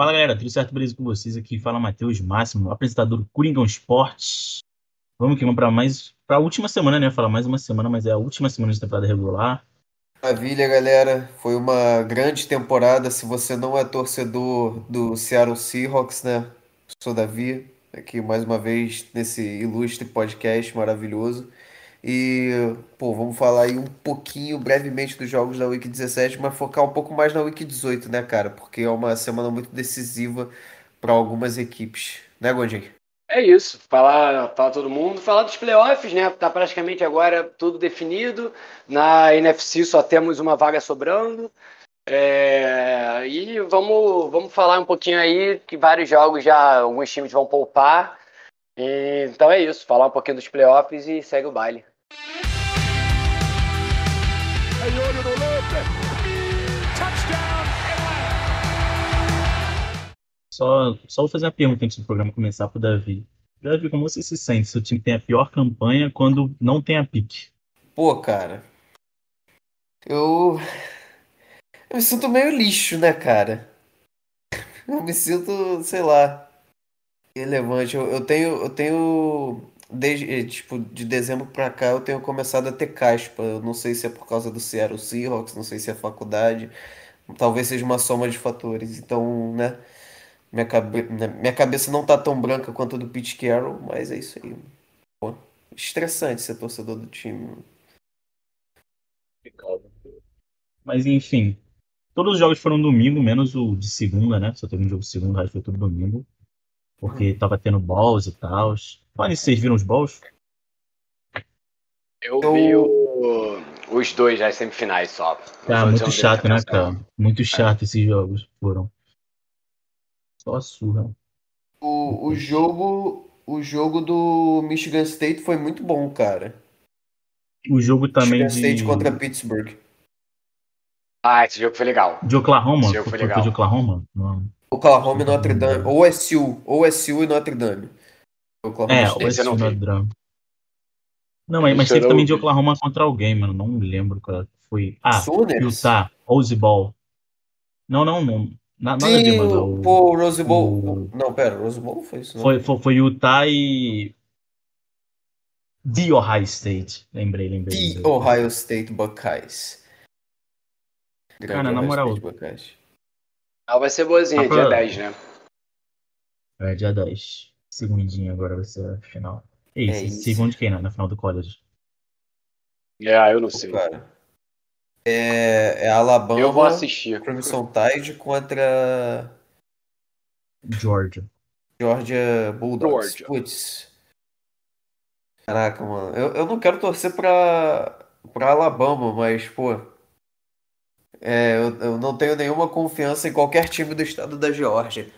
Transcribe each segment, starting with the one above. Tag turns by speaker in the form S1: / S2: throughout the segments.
S1: Fala galera, tudo certo? Beleza com vocês? Aqui fala Matheus Máximo, apresentador do Coringão Esportes. Vamos que vamos para mais. para a última semana, né? Falar mais uma semana, mas é a última semana de temporada regular.
S2: Maravilha, galera. Foi uma grande temporada. Se você não é torcedor do Seattle Seahawks, né? Sou Davi, aqui mais uma vez nesse ilustre podcast maravilhoso. E, pô, vamos falar aí um pouquinho brevemente dos jogos da Week 17, mas focar um pouco mais na Week 18, né, cara? Porque é uma semana muito decisiva para algumas equipes, né, Gondim?
S3: É isso, falar para todo mundo, falar dos playoffs, né? Tá praticamente agora tudo definido. Na NFC só temos uma vaga sobrando. É... E vamos, vamos falar um pouquinho aí que vários jogos já alguns times vão poupar. E, então é isso, falar um pouquinho dos playoffs e segue o baile.
S1: Só, só vou fazer uma pergunta antes do programa começar pro Davi. Davi, como você se sente se o time tem a pior campanha quando não tem a pique?
S2: Pô, cara. Eu. Eu me sinto meio lixo, né, cara? Eu me sinto, sei lá, relevante. Eu, eu tenho, eu tenho desde eh, tipo de dezembro para cá eu tenho começado a ter caspa. Eu não sei se é por causa do Seattle Seahawks, não sei se é faculdade, talvez seja uma soma de fatores. Então, né, minha, cabe... Né, minha cabeça não tá tão branca quanto a do Pete Carroll, mas é isso aí. Pô, estressante ser torcedor do time.
S1: Mas enfim, todos os jogos foram domingo, menos o de segunda, né? Só teve um jogo de segunda, acho que foi tudo domingo. Porque tava tendo balls e tal. Olha, vocês viram os balls?
S3: Eu vi o, os dois, as semifinais só.
S1: Tá, muito chato, né, cara? Muito chato esses jogos foram. Só a surra.
S2: O, o jogo. O jogo do Michigan State foi muito bom, cara.
S1: O jogo também.
S2: Michigan State de... contra Pittsburgh.
S3: Ah, esse jogo foi legal.
S1: De Oklahoma? Esse jogo foi, foi legal. de Oklahoma? Não.
S2: Oklahoma e Notre Dame. OSU. OSU e Notre Dame.
S1: Oklahoma é, OSU e Notre Dame. Não, mas, mas teve também de Oklahoma contra alguém, mano. Não me lembro qual foi. Ah, Sooners? Utah. Rose Bowl. Não, não, não. Nada
S2: Sim, de mano. Pô, Rose Bowl. O... Não, pera, Rose Bowl foi isso. Não.
S1: Foi, foi, foi Utah e. The Ohio State. Lembrei, lembrei.
S2: The Ohio State Buckeyes.
S1: Cara, na moral. Buckeyes.
S3: Ah, vai ser boazinha, dia 10, né?
S1: É, dia 10. Segundinho agora vai ser a final. E é isso. Segundo de quem, né? Na final do college.
S3: É, eu não sei.
S2: Cara. É, é Alabama.
S3: Eu vou assistir.
S2: Crimson Tide contra.
S1: Georgia.
S2: Georgia Bulldogs. Georgia. Putz. Caraca, mano. Eu, eu não quero torcer pra, pra Alabama, mas, pô. É, eu, eu, não tenho nenhuma confiança em qualquer time do estado da Geórgia.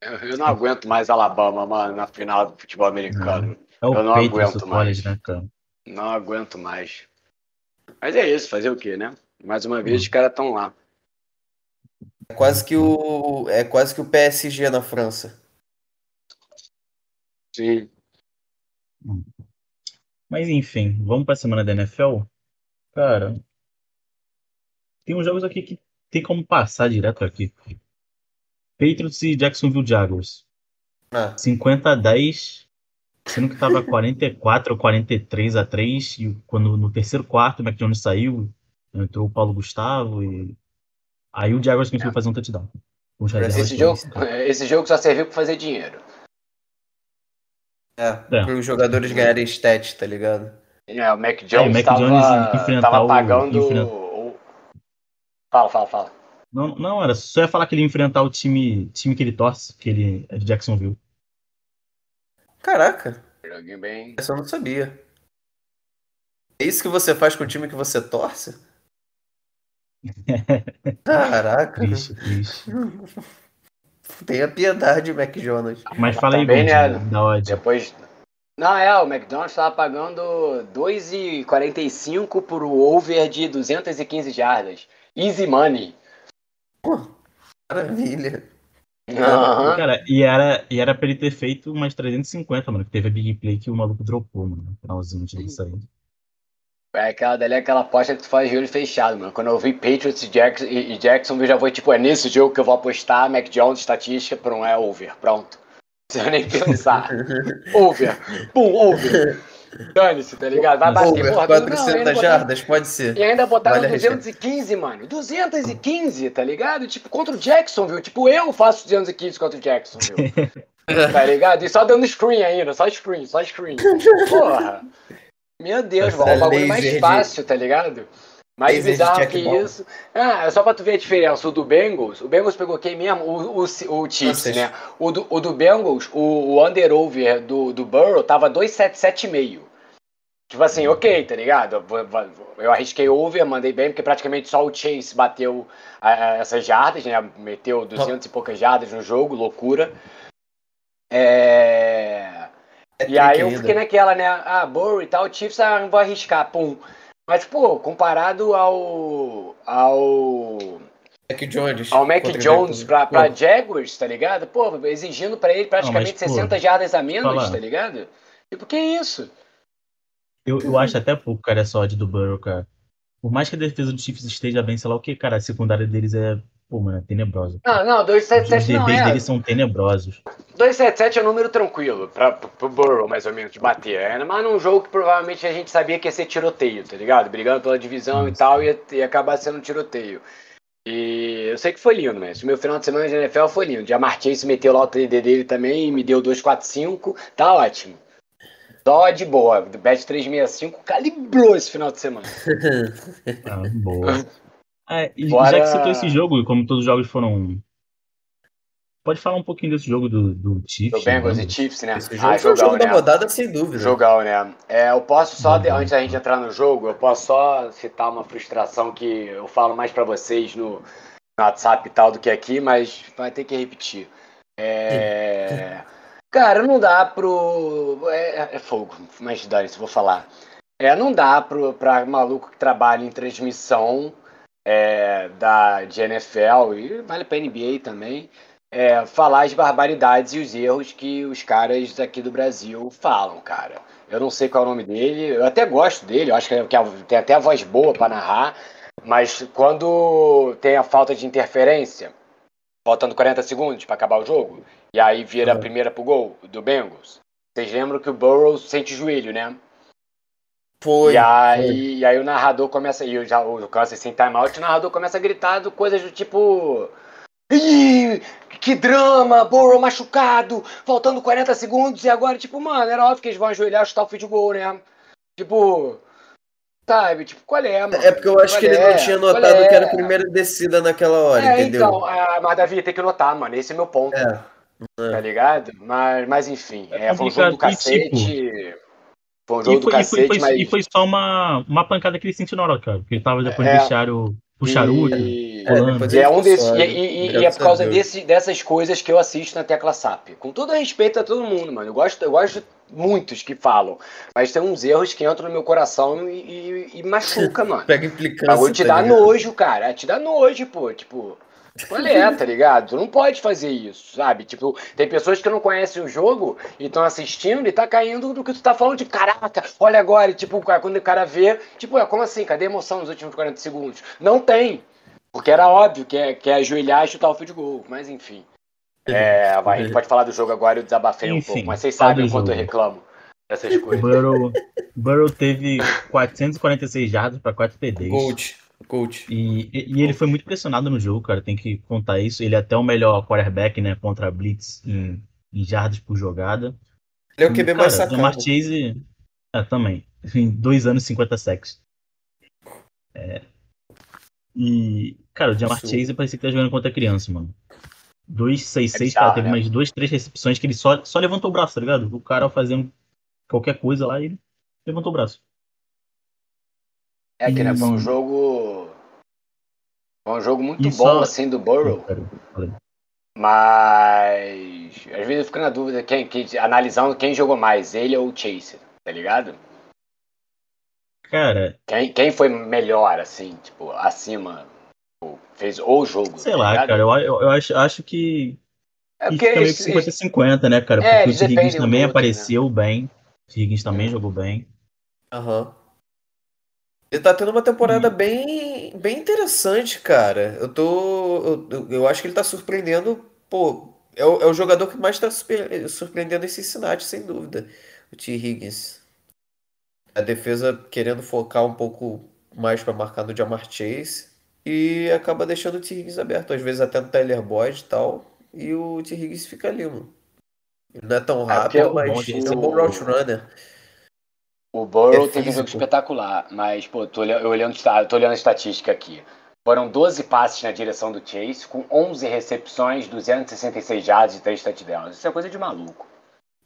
S3: Eu, eu, não aguento mais Alabama, mano, na final do futebol americano. É eu não
S1: aguento mais. College, né,
S3: não aguento mais. Mas é isso, fazer o quê, né? Mais uma vez, hum. os caras estão lá.
S2: É quase que o é quase que o PSG na França.
S3: Sim.
S1: Mas enfim, vamos para a semana da NFL? Cara, tem uns jogos aqui que tem como passar direto aqui. Patriots e Jacksonville Jaguars. Ah. 50 a 10. Sendo que tava 44 ou 43 a 3. E quando no terceiro quarto o Mac Jones saiu, entrou o Paulo Gustavo e. Aí o Jaguars conseguiu é. fazer um touchdown.
S3: Esse jogo, esse jogo só serviu para fazer dinheiro.
S2: É, é. para os jogadores ganharem stat, tá ligado?
S3: É, o Mac Jones, é, o Mac tava, Jones tava pagando. O, Fala, fala, fala.
S1: Não, não, era só ia falar que ele ia enfrentar o time, time que ele torce, que ele é de Jacksonville.
S2: Caraca.
S3: Joguinho bem.
S2: Essa eu não sabia. É isso que você faz com o time que você torce? Caraca.
S1: Triste, triste.
S2: Tenha piedade, Mac Jonas.
S1: Mas fala aí, bem,
S3: né? da. Depois. Não, é, o McDonald's estava pagando 2,45 por over de 215 jardas. Easy money.
S2: Pô, maravilha.
S1: Uhum. Cara, e era, e era pra ele ter feito umas 350, mano. Que teve a big play que o maluco dropou, mano. No finalzinho de ele sair.
S3: É aquela dali é aquela aposta que tu faz de olho fechado, mano. Quando eu vi Patriots e, Jackson, e, e Jackson, eu já vou, tipo, é nesse jogo que eu vou apostar, Mac Jones, estatística, pronto, é over, pronto. Não precisa nem pensar. over. Pum, over. Dane-se, tá ligado? Vai bater,
S2: Over,
S3: porra.
S2: 400
S3: não,
S2: jardas, pode ser.
S3: E ainda botaram
S2: Vale arriscar.
S3: 215, mano. 215, tá ligado? Tipo, contra o Jacksonville. Tipo, eu faço 215 contra o Jacksonville. tá ligado? E só dando screen ainda, só screen, só screen. Porra. Meu Deus, mano, o bagulho mais
S2: laser de-
S3: fácil, tá ligado? Mais bizarro que isso. Ah, é só pra tu ver a diferença. O do Bengals, o Bengals pegou quem mesmo? O, o, o Chiefs,
S2: Nossa,
S3: né? O do, o do Bengals, o, o under-over do, do Burrow tava 277,5. Tipo assim, ok, tá ligado? Eu arrisquei over, mandei bem, porque praticamente só o Chase bateu essas jardas, né? Meteu 200 e poucas jardas no jogo, loucura. É...
S2: É
S3: E aí eu fiquei naquela, né? Ah, Burrow e tal, Chiefs, ah, não vou arriscar, pum. Mas, pô, comparado ao. ao.
S2: Mac Jones.
S3: ao Mac Jones pra, pra
S2: Pô,
S3: Jaguars, tá ligado? Pô, exigindo pra ele praticamente
S1: mas, pô,
S3: 60 jardas a menos,
S1: falar.
S3: tá ligado? Tipo, que isso?
S1: Eu, eu acho até pouco, cara, essa odd do Burrow, cara. Por mais que a defesa do Chiefs esteja bem, sei lá o que, cara, a secundária deles é, pô, mano, é tenebrosa.
S3: Não, não,
S1: Os
S3: 277 não
S1: DBs
S3: é.
S1: deles são tenebrosos.
S3: 277 é um número tranquilo pra, pro, Burrow, mais ou menos, de bater. É, mas num jogo que provavelmente a gente sabia que ia ser tiroteio, tá ligado? Brigando pela divisão e
S1: Isso.
S3: tal, ia, ia acabar sendo um tiroteio. E eu sei que foi lindo, mas o meu final de semana de NFL foi lindo. Já Chase meteu lá o TD dele também, me deu 245, tá ótimo. Só de boa. Bet 365 calibrou esse final de semana.
S1: Ah, boa. É, e
S3: Fora-
S1: já que citou esse jogo, e como todos os jogos foram. Pode falar um pouquinho desse jogo do, do Chiefs?
S3: Do Bengals
S1: né?
S3: e Chiefs, né?
S2: Esse jogo foi o jogo da
S3: né?
S2: rodada, sem dúvida.
S3: Jogão, né? É, eu posso só, de-
S1: Jogão.
S3: antes da gente entrar no jogo, eu posso só citar uma frustração que eu falo mais pra vocês no, no WhatsApp e tal do que aqui, mas vai ter que repetir. É. Cara, não dá pro. É, é fogo, mas dane-se, vou falar. É, não dá pro, pra maluco que trabalha em transmissão é, da, de NFL, e vale pra NBA também, é, falar as barbaridades e os erros que os caras daqui do Brasil falam, cara. Eu não sei qual é o nome dele, eu até gosto dele, eu acho que tem até a voz boa pra narrar, mas quando tem a falta de interferência, faltando 40 segundos pra acabar o jogo, e aí vira a
S2: Uhum.
S3: primeira pro gol do Bengals, vocês lembram que o Burrow sente o joelho, né?
S2: Foi.
S3: e, aí, e aí o narrador começa, e já, o Kansas sem timeout, o narrador começa a gritar do- coisas do tipo. Ih, que drama, Burrow machucado, faltando 40 segundos, e agora, tipo, mano, era óbvio que eles vão ajoelhar e chutar o field goal, né? Tipo. Sabe, tipo, qual é, mano?
S2: É porque eu acho
S3: Qual
S2: que ele
S3: é?
S2: não tinha
S3: Qual
S2: notado
S3: é?
S2: que era a primeira descida naquela hora,
S3: É,
S2: entendeu?
S3: então, ah, mas Davi, tem que notar, mano, esse é meu ponto,
S2: É.
S3: tá ligado? Mas, mas enfim,
S1: É
S3: é, foi um jogo do
S1: complicado, e, tipo,
S3: cacete. Foi um jogo
S1: E
S3: do
S1: foi, e, foi,
S3: cacete,
S1: foi-
S3: mas.
S1: e foi só uma, uma pancada que ele sentiu na hora, cara. Porque ele tava depois
S3: É.
S1: do vestiário pro charuto.
S3: E-
S2: É,
S3: E é um desses. E, e- e é
S2: graças
S3: por causa
S2: a Deus.
S3: desse, dessas coisas que eu assisto na tecla SAP. Com todo respeito a todo mundo, mano. Eu gosto, eu gosto de muitos que falam. Mas tem uns erros que entram no meu coração e, e, e machuca, mano.
S2: Pega
S3: O
S2: implicância.
S3: bagulho te
S2: tá
S3: dá
S2: ligado?
S3: nojo, cara. Te dá nojo, pô. Tipo. Qual é, tá ligado? Tu não pode fazer isso, sabe? Tipo, tem pessoas que não conhecem o jogo e estão assistindo e tá caindo do que tu tá falando, tipo, caraca, olha agora, e, tipo, quando o cara vê, tipo, é, como assim? Cadê a emoção nos últimos 40 segundos? Não tem. Porque era óbvio que é, que é ajoelhar e chutar o field goal, mas enfim. É, vai, a gente pode falar do jogo agora, eu desabafei um
S1: Enfim,
S3: pouco, mas vocês sabem o quanto eu reclamo dessas coisas.
S1: Burrow, Burrow teve 446 jardas para 4 TDs.
S2: Coach. Coach.
S1: E, e- e ele foi muito pressionado no jogo, cara. Tem que contar isso. Ele é até o melhor quarterback, né? Contra a Blitz em, em jardas por jogada.
S2: Ele é o QB
S1: cara,
S2: mais sacado.
S1: Jamar Chase. É, também. Em dois anos, 50 sacks. É. E, cara, o Jamar
S2: Isso.
S1: Chase parecia que tá jogando contra criança, mano. 266,
S3: É
S1: cara, teve
S3: né?
S1: mais duas, três recepções que ele só, só levantou o braço, tá ligado? O cara fazendo qualquer coisa lá e ele levantou o braço.
S3: É que né, foi um jogo. Foi um jogo muito
S1: E
S3: bom, assim, do Burrow. Mas às vezes eu fico na dúvida quem, quem- analisando quem jogou mais, ele ou o Chase, tá ligado?
S1: Cara,
S3: Quem, quem foi melhor, assim, tipo, acima, fez o jogo.
S1: sei
S3: tá
S1: lá,
S3: ligado?
S1: cara, eu, eu, eu acho, acho que
S3: É porque
S1: fica meio que 50-50, né, cara?
S3: É,
S1: Porque o. Higgins também
S3: outro,
S1: apareceu bem. O. Higgins também
S3: É.
S1: jogou bem.
S2: Aham. Ele tá tendo uma temporada bem, bem interessante, cara. Eu tô. Eu, eu acho que ele tá surpreendendo. Pô, é o, é o jogador que mais tá surpre- surpreendendo esse Cincinnati, sem dúvida. O T. Higgins. A defesa querendo focar um pouco mais pra marcar no Jamar Chase. E acaba deixando o T. Higgins aberto. Às vezes até no Tyler Boyd e tal. E o T. Higgins fica ali, mano. Ele não é tão
S3: É,
S2: rápido,
S3: o
S2: mas é um bom route runner.
S3: O Burrow
S2: É
S3: teve um jogo espetacular, mas, pô, tô olhando, tô olhando a estatística aqui. Foram 12 passes na direção do Chase, com 11 recepções, 266 yards e 3 touchdowns. Isso é coisa de maluco.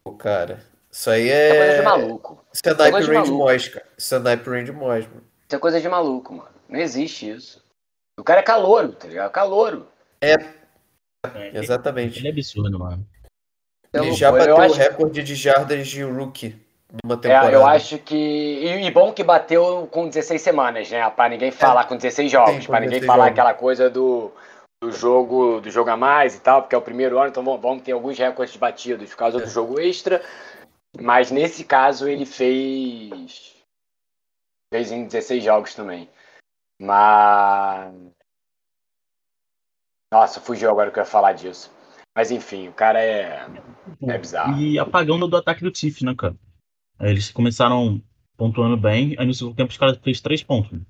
S2: Pô, cara. Isso aí
S3: Isso é coisa de
S2: é.
S3: maluco.
S2: Isso é
S3: é de
S2: Range. Moss, cara. Isso é Snipe Range Moss, mano.
S3: Isso é coisa de maluco, mano. Não existe isso. O cara é calouro, tá ligado? Calouro.
S1: É,
S2: Exatamente.
S1: Ele é absurdo, mano.
S3: É
S2: Ele já
S3: Eu
S2: bateu o recorde de jardas de rookie numa
S3: É,
S2: temporada.
S3: eu acho que. E, e bom que bateu com 16 semanas, né? Pra ninguém falar com 16 jogos,
S2: É.
S3: Pra ninguém
S2: 16
S3: falar
S2: jogos.
S3: aquela coisa do, do jogo do jogo a mais e tal, porque é o primeiro ano, então vamos, ter alguns recordes batidos por causa do
S2: É.
S3: jogo extra. Mas nesse caso ele fez. Fez em 16 jogos também. Mas. Nossa, fugiu agora que eu ia falar disso. Mas enfim, o cara é. É bizarro.
S1: E apagão do, do ataque do Chiefs, né, cara? Eles começaram pontuando bem, aí no segundo tempo os caras fez três pontos.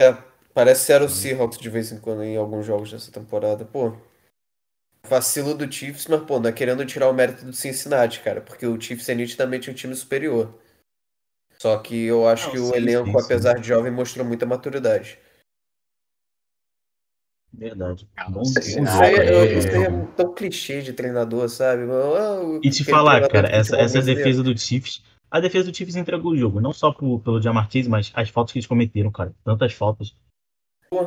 S1: né?
S2: Parece ser o Seahawks de vez em quando em alguns jogos dessa temporada. Pô, vacilo do Chiefs, mas pô, não é querendo tirar o mérito do Cincinnati, cara, porque o Chiefs é nitidamente um time superior. Só que eu acho
S1: Não,
S2: que o
S1: sim,
S2: elenco,
S1: sim, sim.
S2: apesar de jovem, mostrou muita maturidade.
S1: Verdade.
S3: Ah,
S1: Bom,
S2: aí,
S1: jogo,
S2: é, isso aí é tão clichê de treinador, sabe?
S1: E te falar, cara, essa, essa defesa do Chiefs. A defesa do Chiefs entregou o jogo, não só pro, pelo Chase, mas as faltas que eles cometeram, cara. Tantas faltas.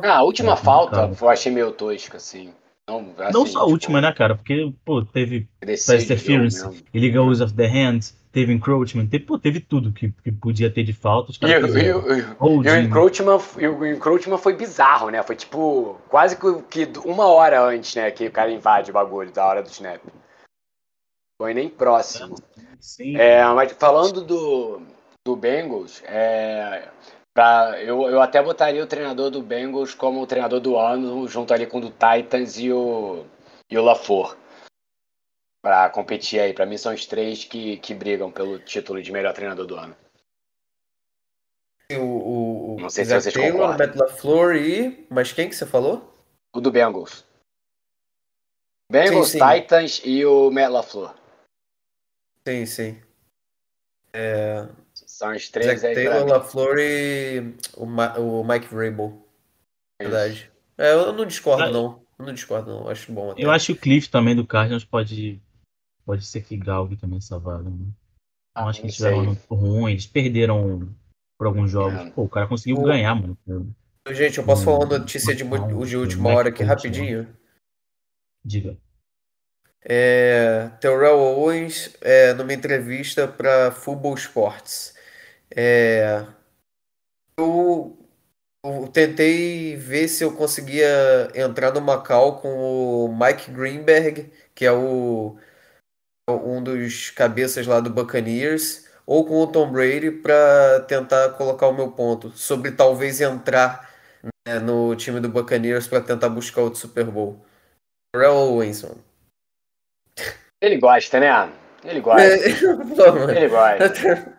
S3: Ah, a última
S1: É,
S3: falta
S1: cara.
S3: eu achei meio tosca, assim. Não,
S1: não
S3: assim,
S1: só a última, né, cara? Porque, pô, teve
S3: de
S1: interference, illegal use of the hands, teve encroachment, teve, pô, teve tudo que, que podia ter de falta.
S3: E, e, o- e o encroachment, e o encroachment foi bizarro, né? Foi tipo quase que, que uma hora antes, né? Que o cara invade o bagulho da hora do snap. Foi nem próximo.
S1: Sim.
S3: É, mas falando do, do Bengals, é, pra, eu, eu até botaria o treinador do Bengals como o treinador do ano, junto ali com o do Titans e o, e o LaFleur. Pra competir aí. Pra mim são os três que, que brigam pelo título de melhor treinador do ano.
S2: O, o, o
S3: Não sei se
S2: Zac
S3: vocês
S2: Taylor, o
S3: concordam.
S2: Matt LaFleur e... Mas quem que você falou?
S3: O do Bengals. Bengals,
S2: Sim, sim.
S3: Titans e o Matt LaFleur.
S2: Sim, sim.
S3: São os três
S2: Zac
S3: aí
S2: Taylor. LaFleur e o, Ma- o Mike Vrabel. Verdade. É, eu não discordo, não. Eu não discordo, não. Acho bom até.
S1: Eu acho que o Cliff também do Cardinals pode, pode ser que galgue também essa vaga. Né?
S3: Ah,
S1: acho que eles tiveram um ano ruim, eles perderam por alguns jogos.
S3: É.
S1: Pô, o cara conseguiu
S2: O-
S1: ganhar, mano.
S2: Gente, eu posso falar uma notícia de, de última
S1: é
S2: hora aqui rapidinho.
S1: Diga.
S2: É, Terrell Owens, é, numa entrevista para Football Sports. É, eu, eu tentei ver se eu conseguia entrar numa call com o Mike Greenberg, que é o, um dos cabeças lá do Buccaneers, ou com o Tom Brady para tentar colocar o meu ponto sobre talvez entrar né, no time do Buccaneers para tentar buscar outro Super Bowl. Terrell Owens.
S3: Ele gosta, né? Ele gosta.
S2: Mano.
S3: Ele gosta.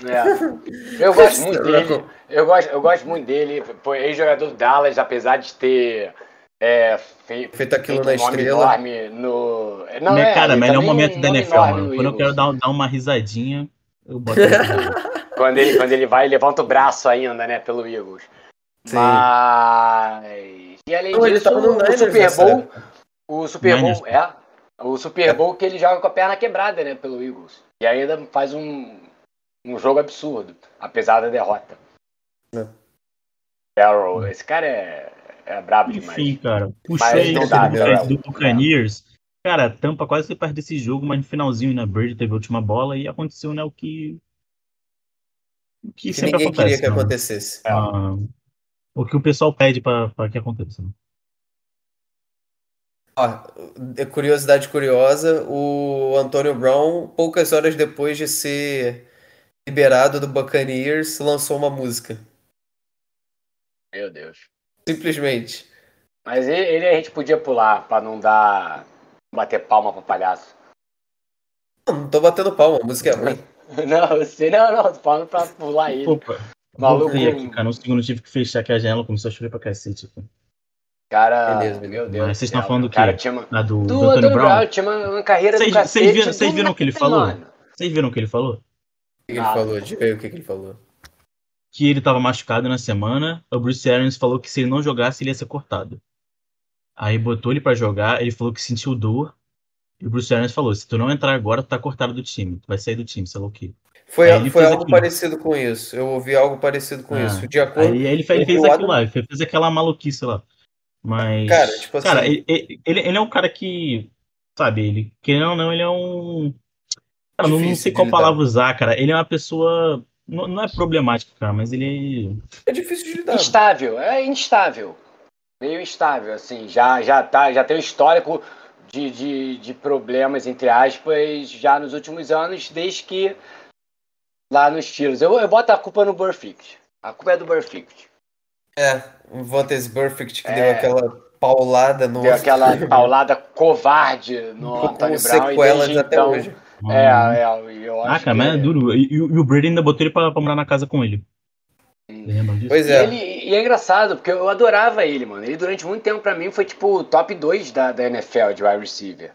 S3: É. Eu gosto muito dele. Eu gosto, eu gosto muito dele. Foi ex-jogador do Dallas, apesar de ter é, fe-
S2: Feito aquilo
S3: feito
S2: na
S3: um
S2: estrela.
S3: no. Não,
S1: Me-
S3: é,
S1: cara, melhor momento
S3: um
S1: da NFL, mano.
S3: no
S1: Quando eu quero dar, dar uma risadinha, eu boto ele.
S3: Quando ele, quando ele vai, levanta o braço ainda, né, pelo Eagles.
S2: Sim.
S3: Mas. E além
S2: Não, ele
S3: disso, o
S2: Niners
S3: Super Bowl. O Super
S1: Niners.
S3: Bowl, é. O Super Bowl que ele joga com a perna quebrada, né, pelo Eagles. E ainda faz um, um jogo absurdo, apesar da derrota.
S2: É.
S3: Carroll, esse cara é, é brabo demais.
S1: Enfim, cara. Ele
S3: não
S1: do,
S3: dá,
S1: Buccaneers. Cara, Tampa quase se perde desse jogo, mas no finalzinho, né? Bird teve a última bola e aconteceu, né? O que. O que,
S2: Que
S1: sempre
S2: ninguém queria
S1: acontece.
S2: que
S1: né?
S2: acontecesse.
S1: Ah, o que o pessoal pede pra, pra que aconteça. né?
S2: Ó, é curiosidade curiosa, o Antonio Brown, poucas horas depois de ser liberado do Buccaneers, lançou uma música.
S3: Meu Deus.
S2: Simplesmente.
S3: Mas ele, ele a gente podia pular pra não dar. bater palma pra palhaço.
S2: Não, não tô batendo palma, a música é ruim.
S3: Não, você não, não, tô falando pra pular ele.
S1: Opa,
S3: Maluco.
S1: aqui, cara. No segundo tive que fechar aqui a janela, começou a chover pra cacete. Cara.
S3: Cara,
S2: Beleza,
S3: meu Deus.
S1: Mas vocês estão falando
S3: o
S1: do
S3: cara
S1: quê?
S3: tinha uma...
S1: A do,
S3: Do,
S1: do Antônio
S3: Antônio
S1: Brown?
S3: Brown, tinha uma, uma carreira
S1: Vocês-
S3: do
S1: vocês
S3: cacete.
S1: viram- vocês
S3: do
S1: viram o que ele falou? Vocês viram o que ele falou?
S2: O que, ele falou? Diga aí o que ele falou.
S1: Que ele tava machucado na semana. O Bruce Arians falou que se ele não jogasse, ele ia ser cortado. Aí botou ele pra jogar, ele falou que sentiu dor. E o Bruce Arians falou: se tu não entrar agora, tu tá cortado do time. Tu vai sair do time, sei lá o quê.
S2: Foi, foi
S1: fez
S2: algo
S1: aquilo.
S2: parecido com isso. Eu ouvi algo parecido com
S1: Ah,
S2: isso. De acordo.
S1: Aí ele, fe- ele fez aquilo lá, ele fez aquela maluquice lá. Mas.
S2: Cara, tipo assim-
S1: Cara, ele, ele, ele é um cara que. Sabe, ele. Querendo ou não, ele é um. Cara, não, sei qual
S2: lidar.
S1: palavra usar, cara. Ele é uma pessoa. Não, não é problemática, cara, mas ele.
S2: É difícil de lidar.
S3: Instável, é instável. Meio instável, assim. Já, já, tá, já tem um histórico de, de, de problemas, entre aspas, já nos últimos anos, desde que lá nos tiros. Eu, eu boto a culpa no Burfict. A culpa é do Burfict.
S2: É, o Vantes Perfect que
S3: É.
S2: deu aquela paulada no.
S3: Deu aquela paulada covarde no Antônio Brown. E
S2: sequelas
S3: desde
S2: até
S3: então,
S2: hoje.
S3: É, é, eu
S1: Ah,
S3: acho
S1: cara,
S3: que...
S1: mas é duro. E, e o e Brady ainda botou ele pra, pra morar na casa com ele. Lembram disso?
S2: Pois
S3: E,
S2: é.
S3: ele, e é engraçado, porque eu adorava ele, mano. Ele durante muito tempo pra mim foi tipo o top 2 da, da NFL de wide receiver.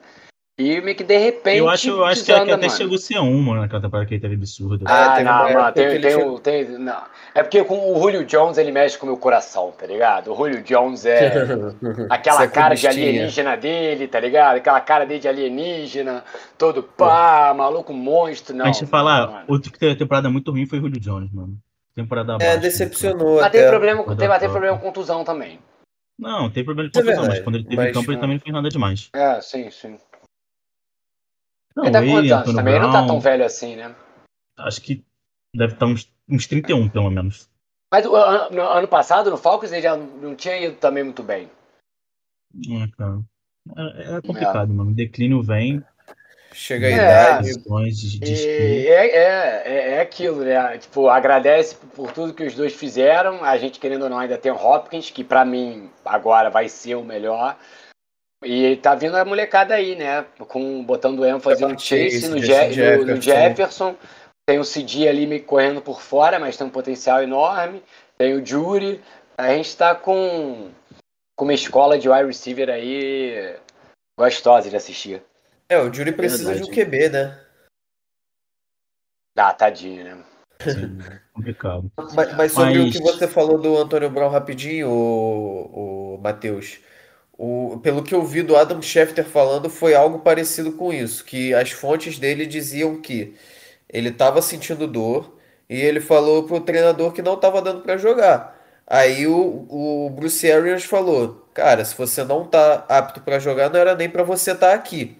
S3: E meio que de repente.
S1: Eu acho, eu acho que,
S3: desanda,
S1: que até
S3: mano.
S1: chegou a ser um, mano, naquela temporada que ele teve absurdo.
S3: Ah,
S2: teve uma
S3: não, mano, tem, tem, o- tem- não. É porque com o Julio Jones ele mexe com o meu coração, tá ligado? O Julio Jones é aquela
S2: é
S3: cara de
S2: clubistinha.
S3: alienígena dele, tá ligado? Aquela cara dele de alienígena, todo pá, maluco monstro, não.
S1: a gente falar,
S3: mano.
S1: outro que teve temporada muito ruim foi o Julio Jones, mano. Temporada
S2: É,
S1: abaixo,
S2: decepcionou
S3: Mas
S2: até.
S3: tem problema, mas tem
S1: foto.
S3: problema com contusão também.
S1: Não, tem problema de
S2: Isso é
S1: mas quando ele teve
S2: mas-
S1: em campo, ele também não fez nada demais.
S3: É, sim, sim.
S1: Não,
S3: ele tá com
S1: ele,
S3: quantos anos? Também não tá
S1: Brown,
S3: tão velho assim, né?
S1: acho que deve estar uns, uns 31, pelo menos.
S3: Mas o ano, no ano passado, no Falcons, ele já não tinha ido também muito bem.
S1: É, cara. É, é complicado, mano. O declínio vem,
S2: Chega a
S3: É.
S2: idade.
S1: de, de
S3: E é, é, é, é aquilo, né? Tipo, agradece por tudo que os dois fizeram. A gente, querendo ou não, ainda tem o Hopkins, que pra mim agora vai ser o melhor. E tá vindo a molecada aí, né? Com, botando ênfase no Chase, no, Je- no- no
S2: Jefferson.
S3: Jefferson. Tem o CD ali meio que correndo por fora, mas tem um potencial enorme. Tem o Jury. A gente tá com, com uma escola de wide receiver aí gostosa de assistir.
S2: É, o Jury precisa de um
S1: Verdade.
S2: QB, né?
S3: Ah, tadinho, né?
S1: Assim, complicado.
S2: Mas, mas sobre o
S1: Mas-
S2: que você falou do Antônio Brown rapidinho, o, o Matheus, o, pelo que eu vi do Adam Schefter falando, foi algo parecido com isso, que as fontes dele diziam que ele estava sentindo dor e ele falou pro treinador que não estava dando para jogar. Aí o, o Bruce Arians falou, cara, se você não tá apto para jogar, não era nem para você estar aqui.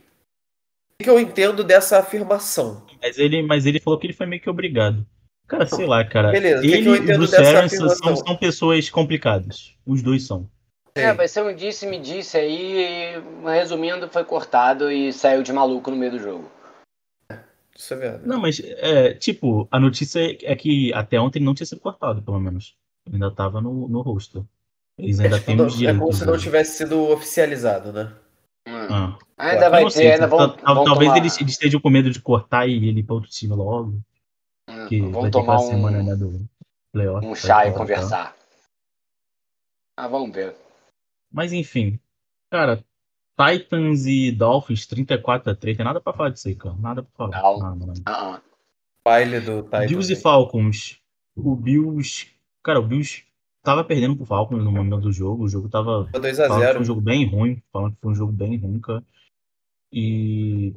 S2: O que eu entendo dessa afirmação?
S1: Mas ele, mas ele falou que ele foi meio que obrigado. Cara, sei lá, cara.
S2: Beleza, o que que
S1: ele e o Bruce
S2: dessa
S1: Arians são, são pessoas complicadas. Os dois são.
S3: É, vai ser um disse-me-disse aí, resumindo, foi cortado e saiu de maluco no meio do jogo.
S2: Isso é verdade.
S1: Não, mas, é, tipo, a notícia é que até ontem ele não tinha sido cortado, pelo menos. Ele ainda tava no, no rosto. Eles ainda
S2: É, tipo,
S1: têm os
S2: é como se não
S1: né?
S2: tivesse sido oficializado, né?
S3: Hum.
S1: Ah,
S3: Ainda
S1: eu
S3: vai
S1: não
S3: ter,
S1: sei,
S3: ainda vão,
S1: tal-
S3: vão
S1: talvez
S3: tomar,
S1: eles, eles estejam com medo de cortar e ele ir pra outro time logo.
S3: hum,
S1: Que
S3: vão
S1: vai ter
S3: tomar
S1: aquela semana
S3: um,
S1: né, do playoff.
S3: um
S1: vai
S3: chá e conversar. Ah, vamos ver.
S1: Mas enfim, cara, Titans e Dolphins 34 a 3, tem nada pra falar disso aí, cara. Nada pra falar.
S3: Não.
S1: Nada.
S3: Ah, ah.
S2: Baile do Titans.
S1: Bills e? Falcons. O Bills. Cara, o Bills tava perdendo pro Falcons no momento do jogo. O jogo tava.
S2: Ficou 2
S1: Falando
S2: a
S1: que
S2: 0
S1: foi um jogo bem ruim. Falando que foi um jogo bem ruim, cara. E.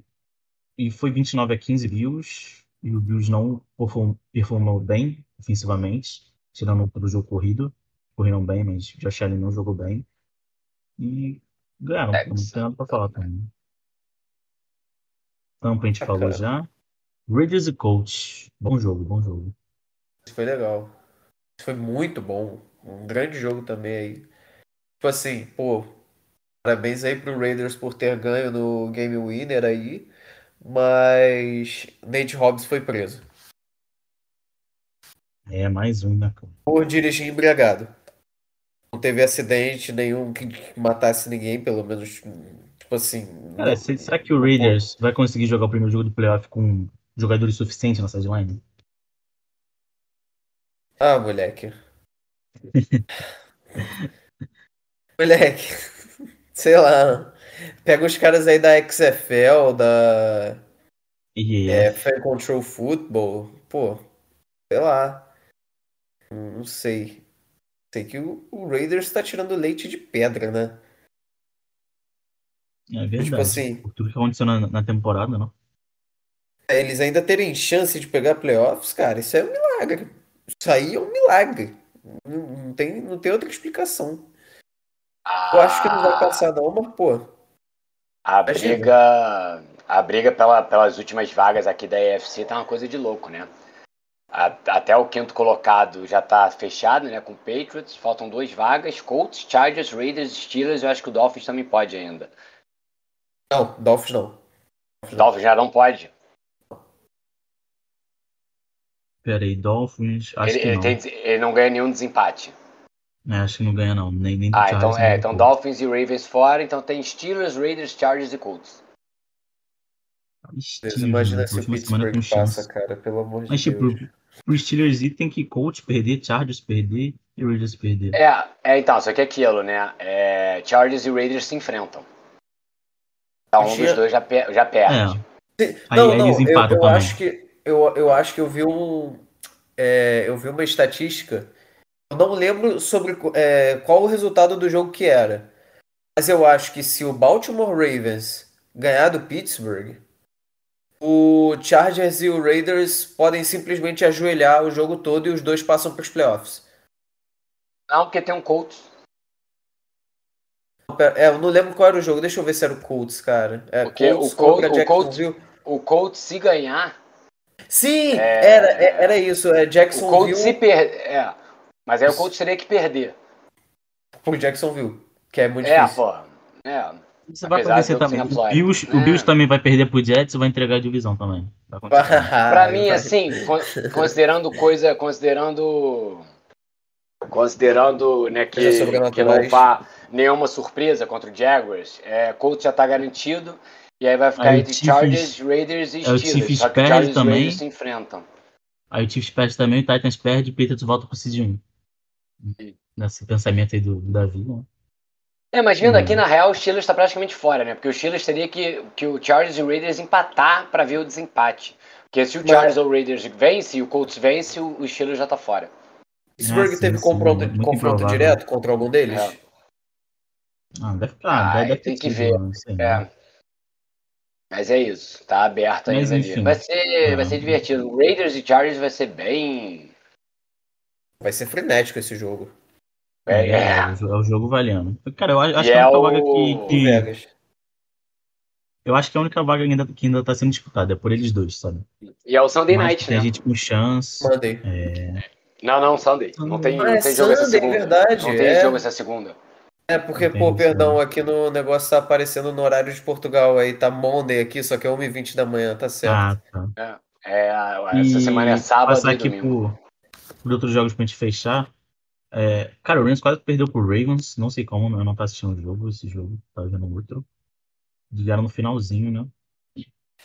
S1: E foi 29 a 15 Bills. E o Bills não perform- performou bem ofensivamente. Tirando pelo jogo corrido. Correram bem, mas Josh Allen não jogou bem. E ganharam. Não tem nada pra falar também. Tampa a gente falou já. Raiders e Colts. Bom jogo, bom jogo.
S2: Isso foi legal. Isso foi muito bom. Um grande jogo também aí. Tipo assim, pô, parabéns aí pro Raiders por ter ganho no Game Winner aí. Mas Nate Hobbs foi preso.
S1: É, mais um, né?
S2: Por dirigir embriagado. Teve acidente nenhum que matasse ninguém, pelo menos. Tipo assim.
S1: Cara,
S2: não-
S1: será que o Raiders vai conseguir jogar o primeiro jogo do playoff com jogadores suficientes na sideline?
S2: Ah, moleque. moleque. Sei lá. Pega os caras aí da XFL, da
S1: E
S2: é, Fan Control Football. Pô, sei lá. Não sei. Sei que o, o Raiders tá tirando leite de pedra, né?
S1: é verdade.
S2: Tipo assim-
S1: Por tudo que aconteceu na, na temporada, não?
S2: É, Eles ainda terem chance de pegar playoffs, cara, isso é um milagre. Isso aí é um milagre. Não, não tem, não tem outra explicação. Eu acho que não vai passar, não, mas, pô.
S3: A briga, a briga pela- pelas últimas vagas aqui da EFC tá uma coisa de louco, né? A- até o quinto colocado já tá fechado, né? Com Patriots. Faltam duas vagas. Colts, Chargers, Raiders, Steelers. Eu acho que o Dolphins também pode ainda.
S2: Não, Dolphins não.
S3: Dolphins já não pode.
S1: Pera aí, Dolphins, acho
S3: Ele,
S1: que
S3: ele
S1: não.
S3: tem- ele não ganha nenhum desempate.
S1: É, acho que não ganha não, nem, nem
S3: Ah,
S1: Chargers,
S3: então,
S1: nem
S3: é, então
S1: Colts.
S3: Dolphins e Ravens fora. Então tem Steelers, Raiders, Chargers e Colts.
S2: Deus, imagina se o Pittsburgh passa, cara, pelo amor de
S1: Mas tipo, Pro Steelers ir tem que Colts perder, Chargers perder e Raiders perder.
S3: É, é então, só que é aquilo, né? É, Chargers e Raiders se enfrentam. Então um
S2: Achei-
S3: dos dois já, per- já perde.
S1: É, Aí-
S2: Não,
S1: aí
S2: não,
S1: eles
S2: eu, eu
S1: também.
S2: acho que eu, eu acho que eu vi um é, eu vi uma estatística. Eu não lembro sobre é, qual o resultado do jogo que era. Mas eu acho que se o Baltimore Ravens ganhar do Pittsburgh, o Chargers e o Raiders podem simplesmente ajoelhar o jogo todo e os dois passam para os playoffs.
S3: Não, porque tem um Colts.
S2: É, eu não lembro qual era o jogo. Deixa eu ver se era o Colts, cara. É,
S3: Porque
S2: Colts
S3: o Col- o Colts-. O Colts, se ganhar,
S2: Sim,
S3: É.
S2: era, é- era isso. É
S3: o
S2: Jacksonville
S3: Colts se perder. É. Mas aí o Colts teria que perder.
S2: por Jacksonville, que é muito
S3: É,
S2: difícil.
S3: pô. É.
S1: Isso vai
S3: Apesar
S1: acontecer também. O. Bills, o
S3: É.
S1: Bills também vai perder pro Jets e vai entregar a divisão também.
S3: Pra mim, assim, con- considerando coisa, considerando. Considerando né, que, que não vá nenhuma surpresa contra o Jaguars, é, Colts já tá garantido. E aí vai ficar
S1: Aí o
S3: entre
S1: Chiefs-
S3: Chargers, Raiders e
S1: aí o. Chiefs
S3: Só que
S1: perde
S3: Chargers
S1: também.
S3: Raiders se enfrentam.
S1: Aí o Chiefs perde também, o Titans perde e o Patriots volta pro Seed 1. Nesse pensamento aí do, do Davi, né?
S3: É, mas vendo
S1: Hum.
S3: aqui, na real, o Steelers tá praticamente fora, né? Porque o Steelers teria que, que o Chargers e o Raiders empatar pra ver o desempate. Porque se o
S2: Mas-
S3: Chargers ou o Raiders vence e o Colts vence, o, o Steelers já tá fora.
S2: Pittsburgh
S1: Ah,
S2: teve
S1: sim,
S2: confronto, confronto
S1: improvável.
S2: direto contra algum deles?
S3: É.
S1: Ah, deve,
S3: Ah,
S1: ah, deve, deve
S3: tem
S1: ter
S3: que ver.
S1: sei,
S3: É.
S1: né?
S3: Mas é isso, tá aberto
S1: Mas,
S3: ainda
S1: enfim.
S3: Vai ser, vai
S1: Ah.
S3: ser divertido. O Raiders e Chargers vai ser bem.
S2: Vai ser frenético esse jogo.
S3: É,
S1: É,
S3: é.
S1: é o jogo valendo. Cara, eu acho
S3: E
S1: que
S3: é
S1: a única
S3: o-
S1: vaga que, que-
S2: Vegas.
S1: Eu acho que a única vaga ainda, que ainda tá sendo disputada é por eles dois, sabe?
S3: E é o Sunday
S1: Mas
S3: Night,
S1: tem
S3: né?
S1: gente com chance.
S2: Mandei.
S3: Não, não, Sunday. Não tem,
S2: Ah,
S3: não
S2: é
S3: tem jogo essa
S2: Sunday,
S3: segunda.
S2: verdade,
S3: Não tem
S2: é.
S3: jogo essa segunda.
S2: É porque,
S1: Entendi,
S2: pô, perdão,
S1: sim.
S2: aqui no negócio tá aparecendo no horário de Portugal aí, tá Monday aqui, só que é 1h20 da manhã, tá certo.
S1: Ah, tá.
S3: É, essa
S1: E
S3: semana é sábado
S1: passar
S3: e
S1: aqui
S3: domingo.
S1: por, por outros jogos pra gente fechar. É, cara, o Rams quase perdeu pro Ravens. Não sei como, eu não tô assistindo o jogo, esse jogo, tá vendo outro. Ligaram no finalzinho, né?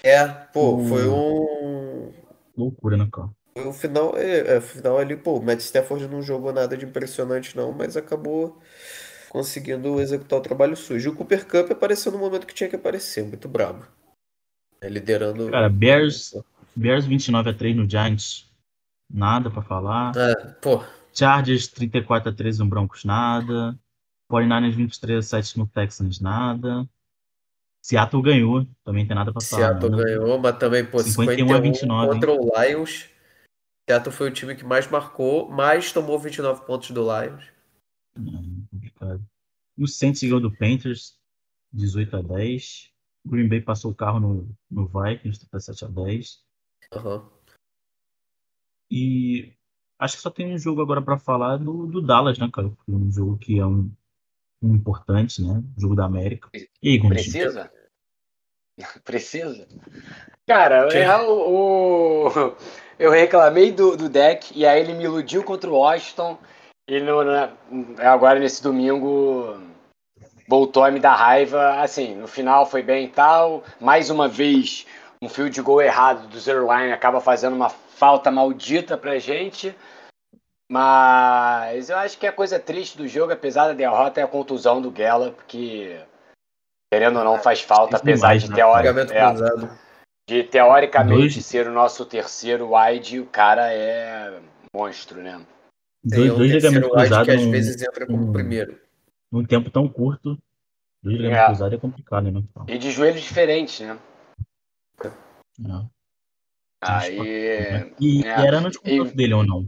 S2: É, pô,
S1: Hum.
S2: foi um.
S1: Loucura, né, cara?
S2: Foi o final, é, é, o final ali, pô, o Matt Stafford não jogou nada de impressionante não, mas acabou conseguindo executar o trabalho sujo. O Cooper Cup apareceu no momento que tinha que aparecer, muito brabo. É, liderando.
S1: Cara, Bears, Bears 29 a 3 no Giants, nada pra falar.
S2: É, pô,
S1: Chargers 34 a 13 no Broncos, nada. 49ers 23 a 7 no Texans, nada. Seattle ganhou, também tem nada pra falar.
S2: Seattle
S1: né?
S2: ganhou, mas também, pô,
S1: 51
S2: 51
S1: a 29,
S2: contra o Lions. Seattle foi o time que mais marcou, mais tomou 29 pontos do Lions.
S1: É, complicado. O Saints ganhou do Panthers 18 a 10. O Green Bay passou o carro no, no Vikings 37 a 10.
S2: Aham.
S1: E acho que só tem um jogo agora pra falar do, do Dallas, né, cara? Um jogo que é um, um importante, né? O jogo da América. E aí, Gondinho?
S3: Precisa? Precisa? Cara,
S2: Sim.
S3: é o, o- eu reclamei do, do deck e aí ele me iludiu contra o Washington E no, na, agora nesse domingo voltou a me dar raiva. Assim, no final foi bem e tal. Mais uma vez, um fio de gol errado do Zero Line acaba fazendo uma falta maldita pra gente. Mas eu acho que a coisa triste do jogo, apesar da derrota, é a contusão do Gela, porque querendo ou não faz falta, apesar de, teori é, de teoricamente dois... ser o nosso terceiro wide, o cara é monstro, né?
S1: Dois, dois ligamentos cruzados
S2: que às vezes entra como um, primeiro.
S1: Num tempo tão curto, dois ligamentos é. cruzados é complicado, né?
S3: E de joelhos diferentes, né?
S1: Não.
S3: Aí.
S1: E, é. era no contrato dele ou não?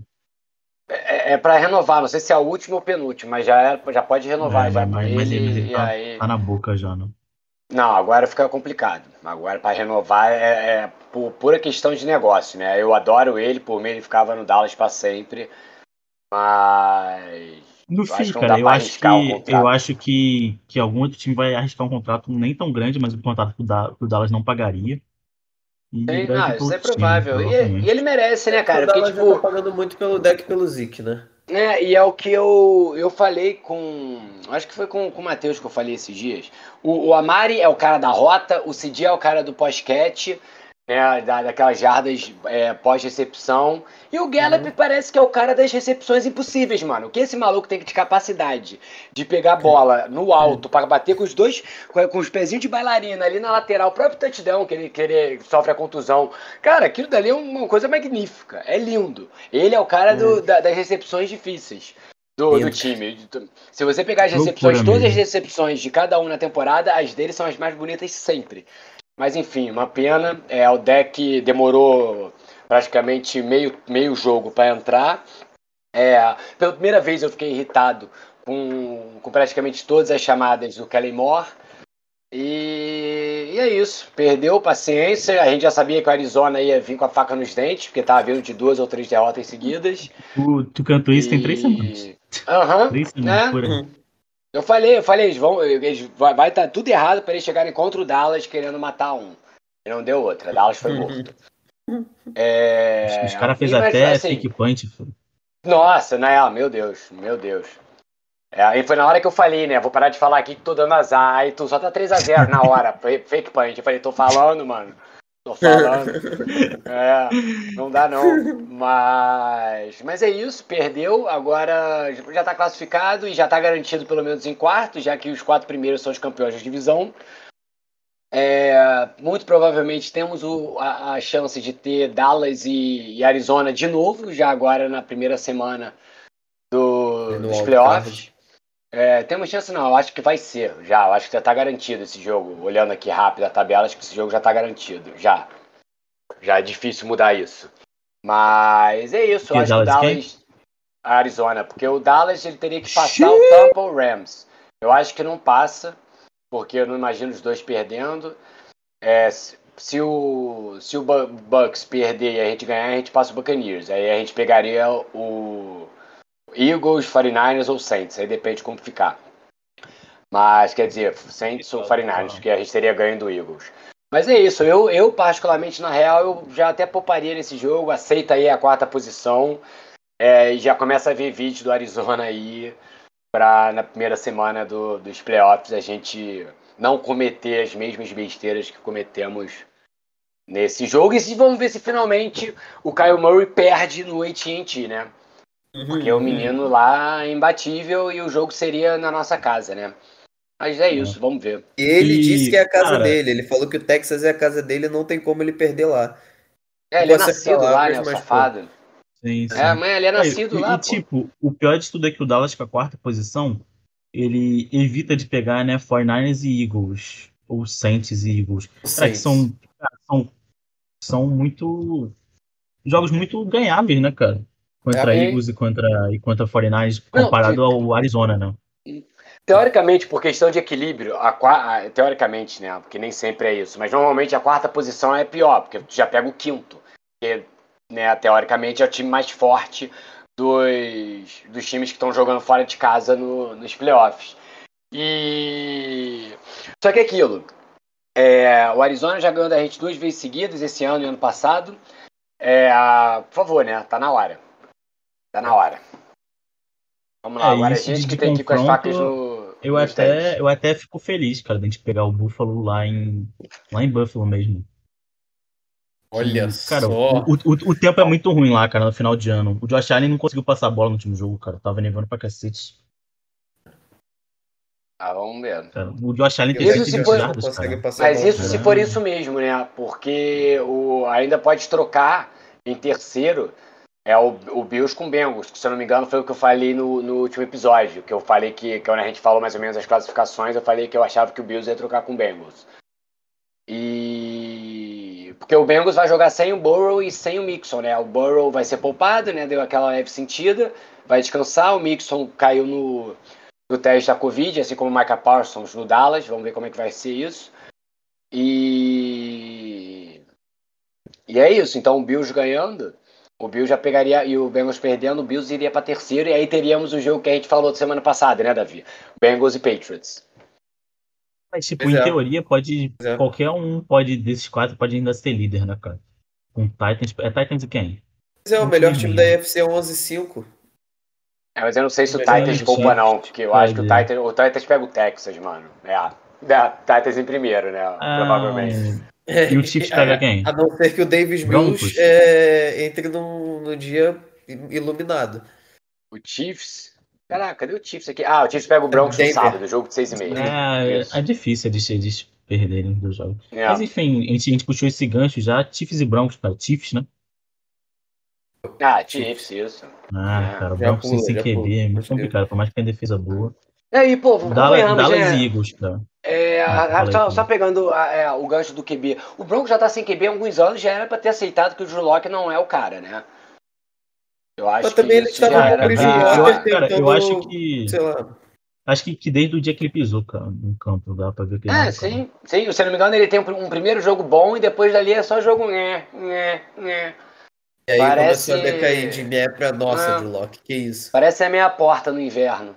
S3: É, é para renovar, não sei se é a última ou penúltima, mas já, é, já pode renovar
S1: é,
S3: já
S1: mas,
S3: ele,
S1: mas ele, tá,
S3: aí...
S1: tá, na boca já, não?
S3: Não, agora fica complicado. Agora para renovar é, é, por pura questão de negócio, né? Eu adoro ele, por mim ele ficava no Dallas para sempre, mas
S1: no fim, cara, eu acho que eu acho que, que algum outro time vai arriscar um contrato nem tão grande, mas um contrato que o Dallas não pagaria.
S3: Sim, não, isso é provável. e, e, ele merece, né, cara? Porque, tipo,
S2: tá pagando muito pelo deck pelo Zik, né?
S3: É, e é o que eu, eu falei com. Acho que foi com, com o Matheus que eu falei esses dias. O, o Amari é o cara da rota, o Cidi é o cara do pós-cat, né, da, daquelas jardas é, pós-recepção. E o Gallup uhum. parece que é o cara das recepções impossíveis, mano. O que esse maluco tem de capacidade de pegar a bola no alto para bater com os dois, com, os pezinhos de bailarina ali na lateral, o próprio touchdown que ele, que ele sofre a contusão. Cara, aquilo dali é uma coisa magnífica. É lindo. Ele é o cara do, uhum. da, das recepções difíceis. Do, do, time. Se você pegar as recepções, todas as recepções de cada um na temporada, as dele são as mais bonitas sempre. Mas enfim, uma pena. É, o deck demorou praticamente meio, meio jogo para entrar. É, pela primeira vez eu fiquei irritado com, com praticamente todas as chamadas do Kelly Moore. E, e, é isso. Perdeu paciência. A gente já sabia que o Arizona ia vir com a faca nos dentes, porque estava vindo de duas ou três derrotas seguidas.
S1: Tu, tu cantou isso e... tem três semanas.
S3: Aham. Uhum, três semanas, né? por aí. Eu falei, eu falei, eles vão, eles, vai estar tá tudo errado para eles chegarem contra o Dallas querendo matar um. E não deu outra. Dallas foi morto.
S1: É... Os caras fez até assim, fake punch.
S3: Nossa, né? Meu Deus, meu Deus. É, aí foi na hora que eu falei, né? Vou parar de falar aqui que tô dando azar. Aí tu só tá 3x0 na hora. fake punch. Eu falei, tô falando, mano. Tô falando. É, não dá não. Mas, mas é isso, perdeu. Agora já tá classificado e já tá garantido pelo menos em quarto, já que os quatro primeiros são os campeões da divisão. É, muito provavelmente temos o, a, a, chance de ter Dallas e, e, Arizona de novo, já agora na primeira semana do, dos playoffs. É, temos chance não, eu acho que vai ser já, eu acho que já está garantido esse jogo. Olhando aqui rápido a tabela, acho que esse jogo já está garantido, já. Já é difícil mudar isso. Mas é isso, eu acho que o Dallas. Arizona, porque o Dallas ele teria que passar Xiii. o Tampa ou Rams. Eu acho que não passa, porque eu não imagino os dois perdendo. É, se o, se o Bucks perder e a gente ganhar, a gente passa o Buccaneers. Aí a gente pegaria o Eagles, 49ers ou Saints, aí depende de como ficar. Mas, quer dizer, Saints ou 49ers, que a gente teria ganho do Eagles. Mas é isso, eu, eu particularmente, na real, eu já até pouparia nesse jogo, aceita aí a quarta posição é, e já começa a ver vídeo do Arizona aí para na primeira semana do, dos playoffs a gente não cometer as mesmas besteiras que cometemos nesse jogo. E vamos ver se finalmente o Kyle Murray perde no AT&T, né? Porque o menino lá é imbatível e o jogo seria na nossa casa, né? Mas é isso, vamos ver.
S2: Ele e, disse que é a casa cara... dele. Ele falou que o Texas é a casa dele não tem como ele perder lá.
S3: É, ele é nascido lá, né, o safado.
S1: Sim, sim.
S3: É, mãe, ele é nascido
S1: e,
S3: lá,
S1: e, tipo, o pior de tudo é que o Dallas com a quarta posição, ele evita de pegar, né, 49ers e Eagles. Ou Saints e Eagles. Cara, que são, são, são muito... Jogos muito ganháveis, né, cara? Contra é, Eagles e contra, e contra 49ers comparado não, ao Arizona, né?
S3: Teoricamente, por questão de equilíbrio, a, a, teoricamente, né? Porque nem sempre é isso, mas normalmente a quarta posição é pior, porque tu já pega o quinto. Que, né, teoricamente, é o time mais forte dos, dos times que estão jogando fora de casa no, nos playoffs. E. Só que é aquilo. É, o Arizona já ganhou da gente duas vezes seguidas esse ano e ano passado. É, por favor, né? Tá na hora. Tá na hora. Vamos lá,
S1: É,
S3: agora a
S1: isso
S3: gente que tem que ir com as facas no.
S1: Eu
S3: nos
S1: até, eu até fico feliz, cara, de a gente pegar o Buffalo lá em, lá em Buffalo mesmo.
S2: Olha
S1: Cara,
S2: só.
S1: o, o, o tempo é muito ruim lá, cara, no final de ano. O Josh Allen não conseguiu passar a bola no último jogo, cara. Tava nevando pra cacete.
S3: Ah, vamos ver.
S1: Cara. O Josh Allen tem
S3: Isso se
S1: 120
S3: for-
S1: jardas,
S2: consegue
S1: cara.
S2: passar
S3: Mas
S2: a bola.
S3: isso se
S1: É.
S3: for isso mesmo, né? Porque o, ainda pode trocar em terceiro é o, o Bills com Bengals, que se eu não me engano foi o que eu falei no, no último episódio, que eu falei que, que quando a gente falou mais ou menos as classificações, eu falei que eu achava que o Bills ia trocar com o Bengals. E porque o Bengals vai jogar sem o Burrow e sem o Mixon, né? O Burrow vai ser poupado, né? Deu aquela leve sentida, vai descansar, o Mixon caiu no no teste da Covid, assim como o Micah Parsons no Dallas. Vamos ver como é que vai ser isso. E. E é isso. Então o Bills ganhando, o Bills já pegaria. E o Bengals perdendo, o Bills iria para terceiro. E aí teríamos o jogo que a gente falou da semana passada, né, Davi? Bengals e Patriots.
S1: Mas, tipo,
S2: Pois
S1: em
S2: é.
S1: teoria, pode.
S2: Pois é.
S1: Qualquer um pode, desses quatro, pode ainda ser líder, né, cara? Com Titans. É Titans e quem?
S2: Mas é o melhor time da UFC 11-5.
S3: É, mas eu não sei se o Titans poupa, não. Porque eu
S1: pode.
S3: acho que o Titans, o Titans pega o Texas, mano. É. É, Titans em primeiro, né? Provavelmente.
S1: Ah, e o Chiefs pega quem?
S2: A não ser que o Davis
S1: Broncos.
S2: Mills é, entre no, no dia iluminado.
S3: O Chiefs. Caraca, cadê o Chiefs aqui? Ah, o Chiefs pega o Broncos no sábado, jogo de 6 e meia.
S1: É, é difícil eles, eles perderem dos jogos.
S3: É.
S1: Mas enfim, a gente, a gente puxou esse gancho já. Chiefs e Broncos, cara. Chiefs, né?
S3: Ah, Chiefs, isso.
S1: Ah,
S3: É,
S1: cara, o Broncos
S2: pula,
S1: sem QB
S2: pula.
S1: é muito complicado, por mais que tenha defesa boa.
S3: E aí, povo,
S1: Dallas,
S3: convenhamos,
S1: Dallas
S3: né?
S1: Eagles, cara.
S3: É, A-
S1: aí,
S3: só, só pegando a- é, o gancho do QB. O Broncos já tá sem QB há alguns anos, já era pra ter aceitado que o Drew Locke não é o cara, né? Eu acho
S2: Mas também
S3: que
S2: ele
S3: isso
S2: estava com o
S1: eu, acho que.
S2: Sei lá.
S1: Acho que, que desde o dia que ele pisou, cara, no campo, dá pra ver que ele
S3: É,
S1: é
S3: sim, sim. Se eu não me engano, ele tem um, um primeiro jogo bom e depois dali é só jogo. Né, né, né.
S2: E aí
S3: Parece-
S2: começou a decair de minha pra nossa,
S3: Ah.
S2: de Loki. Que isso?
S3: Parece a meia porta no inverno.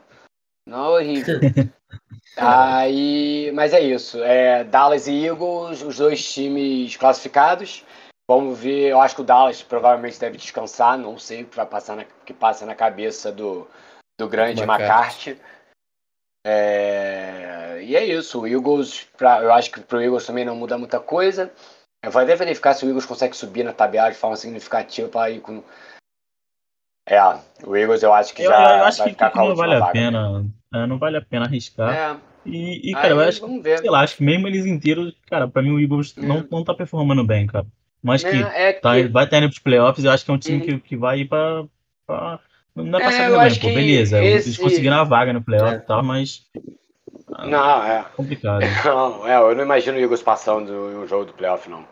S3: Não, horrível. Aí, mas é isso. É, Dallas e Eagles, os dois times classificados. Vamos ver. Eu acho que o Dallas provavelmente deve descansar. Não sei o que vai passar na, que passa na cabeça do, do grande
S2: McCarthy.
S3: McCarthy. É, e é isso. O Eagles, pra, eu acho que pro Eagles também não muda muita coisa. Eu vou até verificar se o Eagles consegue subir na tabela de forma significativa para ir com. É, o Eagles eu acho que
S1: Eu,
S3: já
S1: eu acho
S3: vai
S1: que,
S3: ficar com a
S1: não vale a
S3: vaga.
S1: pena. é, não vale a pena arriscar.
S3: É,
S1: E, e,
S3: aí,
S1: cara, eu acho que,
S3: ver.
S1: sei lá, acho que mesmo eles inteiros, cara, pra mim o Eagles
S3: É.
S1: não, não tá performando bem, cara. Mas que
S3: É, é que-
S1: tá, vai estar indo pros playoffs, eu acho que é um time
S3: Uhum.
S1: que, que vai ir pra. pra não é
S3: É,
S1: pra sair
S3: eu
S1: bem, pô, beleza. Eles
S3: esse-
S1: conseguiram a vaga no playoff
S2: É.
S1: e tal, mas. ah,
S3: Não, é.
S1: Complicado.
S3: Não, é, eu não imagino o Eagles passando em um jogo do playoff, não.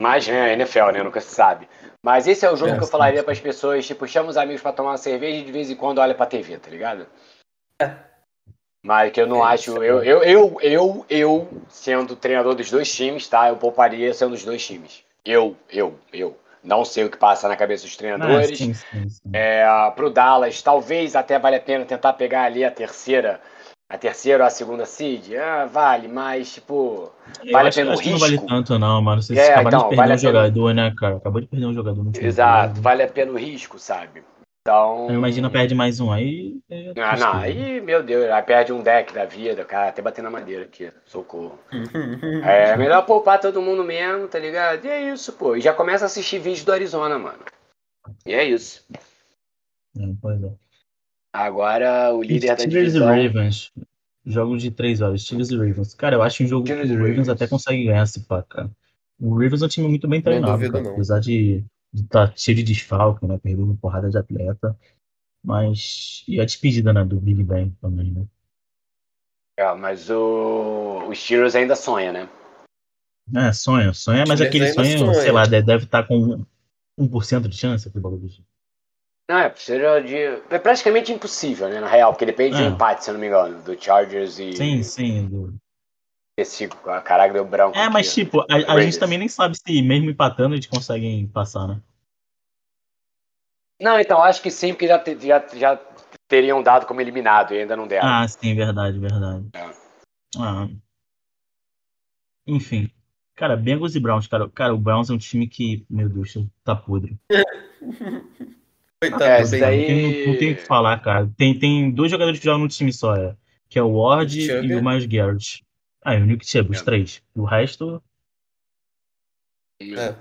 S3: Mas, né, NFL, né? Nunca se sabe. Mas esse é o jogo
S1: É,
S3: que eu falaria para as pessoas, tipo, chama os amigos para tomar uma cerveja e de vez em quando olha pra TV, tá ligado? Mas que eu não
S2: É,
S3: acho.
S2: é
S3: Eu, eu, eu, eu, eu, sendo treinador dos dois times, tá? Eu pouparia sendo dos dois times. Eu, eu, eu. Não sei o que passa na cabeça dos treinadores.
S1: sim, sim, sim.
S3: É, pro Dallas, talvez até vale a pena tentar pegar ali a terceira, a terceira ou a segunda seed. Ah, vale, mas tipo,
S1: Eu
S3: vale a
S1: acho,
S3: pena o
S1: que não vale
S3: risco?
S1: tanto, não, mano. Vocês
S3: É,
S1: acabaram
S3: então,
S1: de perder
S3: vale
S1: um
S3: a pena.
S1: jogador, né, cara? Acabou de perder um jogador no último
S3: exato,
S1: jogo.
S3: vale a pena o risco, sabe? Então.
S1: Imagina, perde mais um. Aí. é
S3: Ah, não, aí, meu Deus, aí perde um deck da vida, cara, até bater na madeira aqui, socorro. É melhor poupar todo mundo mesmo, tá ligado? E é isso, pô. E já começa a assistir vídeo do Arizona, mano. E é isso.
S1: É, pois é.
S3: Agora o líder da
S1: Steelers e
S3: divisão.
S1: Ravens. Jogo de 3 horas. Steelers e Ravens. Cara, eu acho um jogo que
S3: Steelers e
S1: o Ravens
S3: Ravens.
S1: até consegue ganhar esse pá, cara. O Ravens é um time muito bem treinado,
S2: duvido,
S1: cara.
S2: não.
S1: Apesar de estar cheio de desfalque, né? Perdendo uma porrada de atleta. Mas. E a despedida, né? Do Big Ben também, né?
S3: É, mas o, o Steelers ainda sonha, né?
S1: É, sonha, sonha, mas
S2: Steelers
S1: aquele sonho,
S2: sonha.
S1: sei lá, de- deve estar com 1% de chance, aquele bagulho.
S3: Não, é, precisa de. É praticamente impossível, né? Na real, porque depende de
S1: É.
S3: um empate, se eu não me engano, do Chargers e.
S1: Sim, sim. do-
S3: Esse, caraca, deu branco.
S1: É, mas
S3: aqui.
S1: tipo, a, a gente também nem sabe se mesmo empatando eles conseguem passar, né?
S3: Não, então, acho que sim, porque já, te- já, já teriam dado como eliminado e ainda não deram.
S1: Ah, sim, verdade, verdade.
S3: É.
S1: Ah. Enfim. Cara, Bengals e Browns, cara. Cara, o Browns é um time que, meu Deus, tá podre.
S2: Coitado
S3: É,
S2: Baker.
S3: daí-
S1: Não tem, não tem o que falar, cara. Tem, tem dois jogadores que jogam no time só, é, que é o Ward e o Miles Garrett. Ah, e o Nick Chubb, os
S3: É.
S1: três. O resto,
S2: É.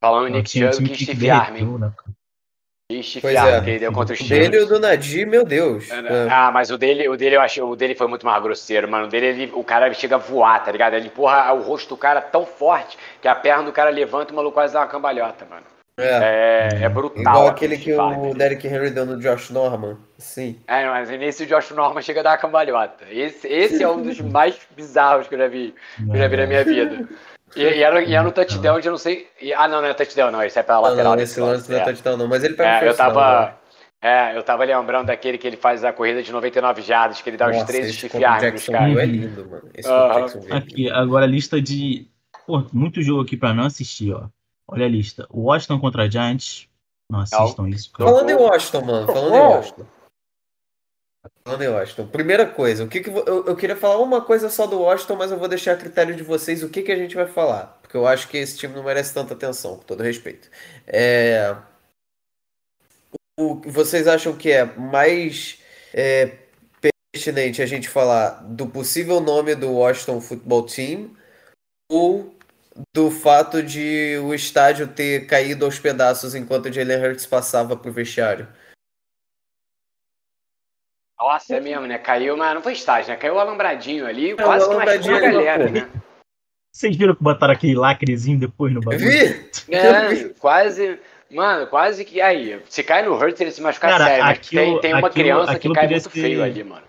S3: Falando em
S1: é o
S3: Nick
S1: o
S3: Chubb, que
S1: que
S3: stiff arm, hein?
S1: derreteu, né,
S3: stiff
S2: Pois é.
S3: que ele deu contra
S2: O
S3: Chiefs.
S2: dele e o do Nadir, meu Deus. É.
S3: Ah, mas o dele, o dele eu achei, o dele foi muito mais grosseiro, mano. O dele, ele- o cara chega a voar, tá ligado? Ele empurra o rosto do cara tão forte que a perna do cara levanta e o maluco quase dá uma cambalhota, mano.
S2: É.
S3: É, é brutal.
S2: Igual aquele que o Derrick Henry deu no Josh Norman. Sim.
S3: É, mas nesse o Josh Norman chega a dar uma cambalhota. Esse, esse é um dos mais bizarros que eu já vi, que eu já vi na minha vida. E, e era, e era no touchdown de eu não sei. e- ah, não, não é touchdown, não. Esse é pela
S2: Não,
S3: lateral.
S2: não,
S3: desse
S2: esse lance não é
S3: é.
S2: touchdown, não. Mas ele pega o
S3: É, eu
S2: first down,
S3: tava.
S2: né?
S3: É, eu tava lembrando daquele que ele faz a corrida de 99 jardas, que ele dá os três
S2: o
S3: arms nos
S2: Jacksonville
S3: caras.
S2: é lindo, mano. Esse o Jacksonville é.
S1: Aqui, agora a lista de. Pô, muito jogo aqui pra não assistir, ó. Olha a lista. Washington contra Giants. Não assistam isso, cara.
S2: Falando em Washington, mano. Falando em Washington. Falando em Washington. Primeira coisa, o que que vo- eu, eu queria falar uma coisa só do Washington, mas eu vou deixar a critério de vocês o que que a gente vai falar, porque eu acho que esse time não merece tanta atenção, com todo respeito. É, o que vocês acham que é mais é, pertinente a gente falar do possível nome do Washington Football Team ou do fato de o estádio ter caído aos pedaços enquanto o Jalen Hurts passava pro vestiário?
S3: Nossa, é mesmo, né? Caiu, mas não foi estágio, né? Caiu o alambradinho ali,
S2: o
S3: quase que machucou a galera, né?
S1: Vocês viram que botaram aquele lacrezinho depois no bagulho?
S2: Vi?
S3: É, quase. Mano, quase que. Aí, se cai no Hurts, ele se machucar
S1: Cara,
S3: sério. Mas
S1: aquilo-
S3: tem, tem uma
S1: aquilo-
S3: criança que cai muito
S1: ser-
S3: feio ali, mano.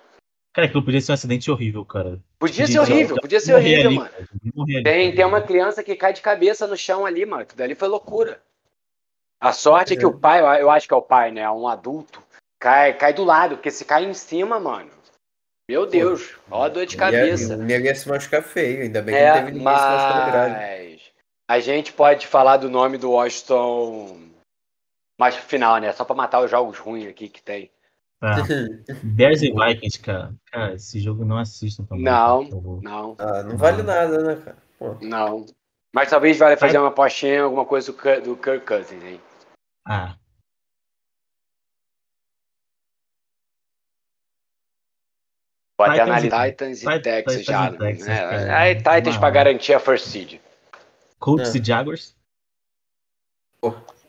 S1: Cara, aquilo podia ser um acidente horrível, cara.
S3: Podia ser
S1: Podia-
S3: horrível, podia ser horrível,
S1: ali,
S3: mano.
S1: ali,
S3: Tem,
S1: cara.
S3: tem uma criança que cai de cabeça no chão ali, mano. Aquilo dali foi loucura. A sorte é que o pai, eu- acho que é o pai, né? Um adulto, cai, cai do lado, porque se cai em cima, mano. Meu Deus, ó a dor de cabeça.
S2: O nego ia se machucar feio, ainda bem que
S3: É,
S2: não teve ninguém se machucando grave.
S3: mas a gente pode falar do nome do Washington mais pro final, né? Só pra matar os jogos ruins aqui que tem.
S1: Tá. Bears e Vikings, cara. Cara, esse jogo não assistam também.
S3: Não. Não,
S2: Ah, não vale nada, né, cara? Pô.
S3: não. Mas talvez valha fazer uma apostinha, alguma coisa do, Kirk- do Kirk Cousins, hein?
S1: Ah,
S3: Vou até analisar Titans e Texas
S1: Titans
S3: já. né?
S1: cara.
S3: Aí Titans pra garantir a first seed.
S1: Colts
S2: É.
S1: e Jaguars.
S2: Se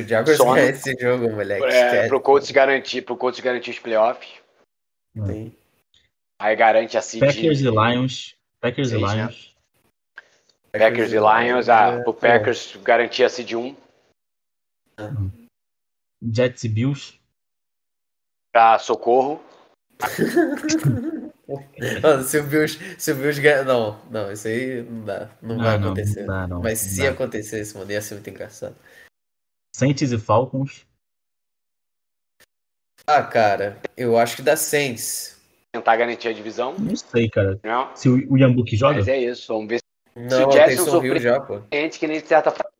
S2: o Jaguars ganhar esse jogo, moleque,
S3: É, pro Colts garantir, pro Colts garantir os playoffs.
S2: Sim.
S3: Aí garante a seed.
S1: Packers e Lions. Packers e
S3: né?
S1: Lions.
S3: Packers e Lions, ah,
S2: É,
S3: pro Packers garantir a seed 1
S1: Jets e Bills.
S3: pra socorro.
S2: Mano, se o Bills, se o Bills ganhar. Não, não, isso aí não dá. Não,
S1: Não,
S2: vai
S1: não,
S2: acontecer.
S1: não dá, não,
S2: Mas
S1: não
S2: se
S1: dá.
S2: acontecesse, mano, ia ser muito engraçado.
S1: Saints e Falcons.
S2: Ah, cara, eu acho que dá Saints.
S3: Tentar garantir a divisão.
S1: Não sei, cara.
S3: Não,
S1: Se o Yambook joga.
S3: mas é isso. Vamos ver
S2: Não,
S3: o
S2: o
S3: Jackson
S2: Taysom Hill
S3: surpre-
S2: já, pô.
S3: se gente que nem de certa forma.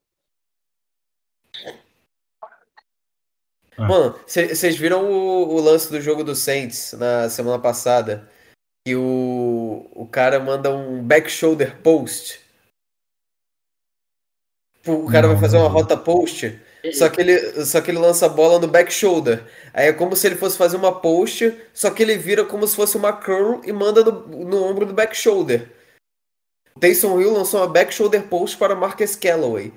S1: Ah.
S2: Mano, vocês viram o, o lance do jogo do Saints na semana passada? Que o, o cara manda um back shoulder post. O cara
S1: Não,
S2: vai fazer uma rota post, só que, ele, só que ele lança a bola no back shoulder. Aí é como se ele fosse fazer uma post, só que ele vira como se fosse uma curl e manda no, no ombro do back shoulder. O Taysom Hill lançou uma back shoulder post para Marcus Callaway.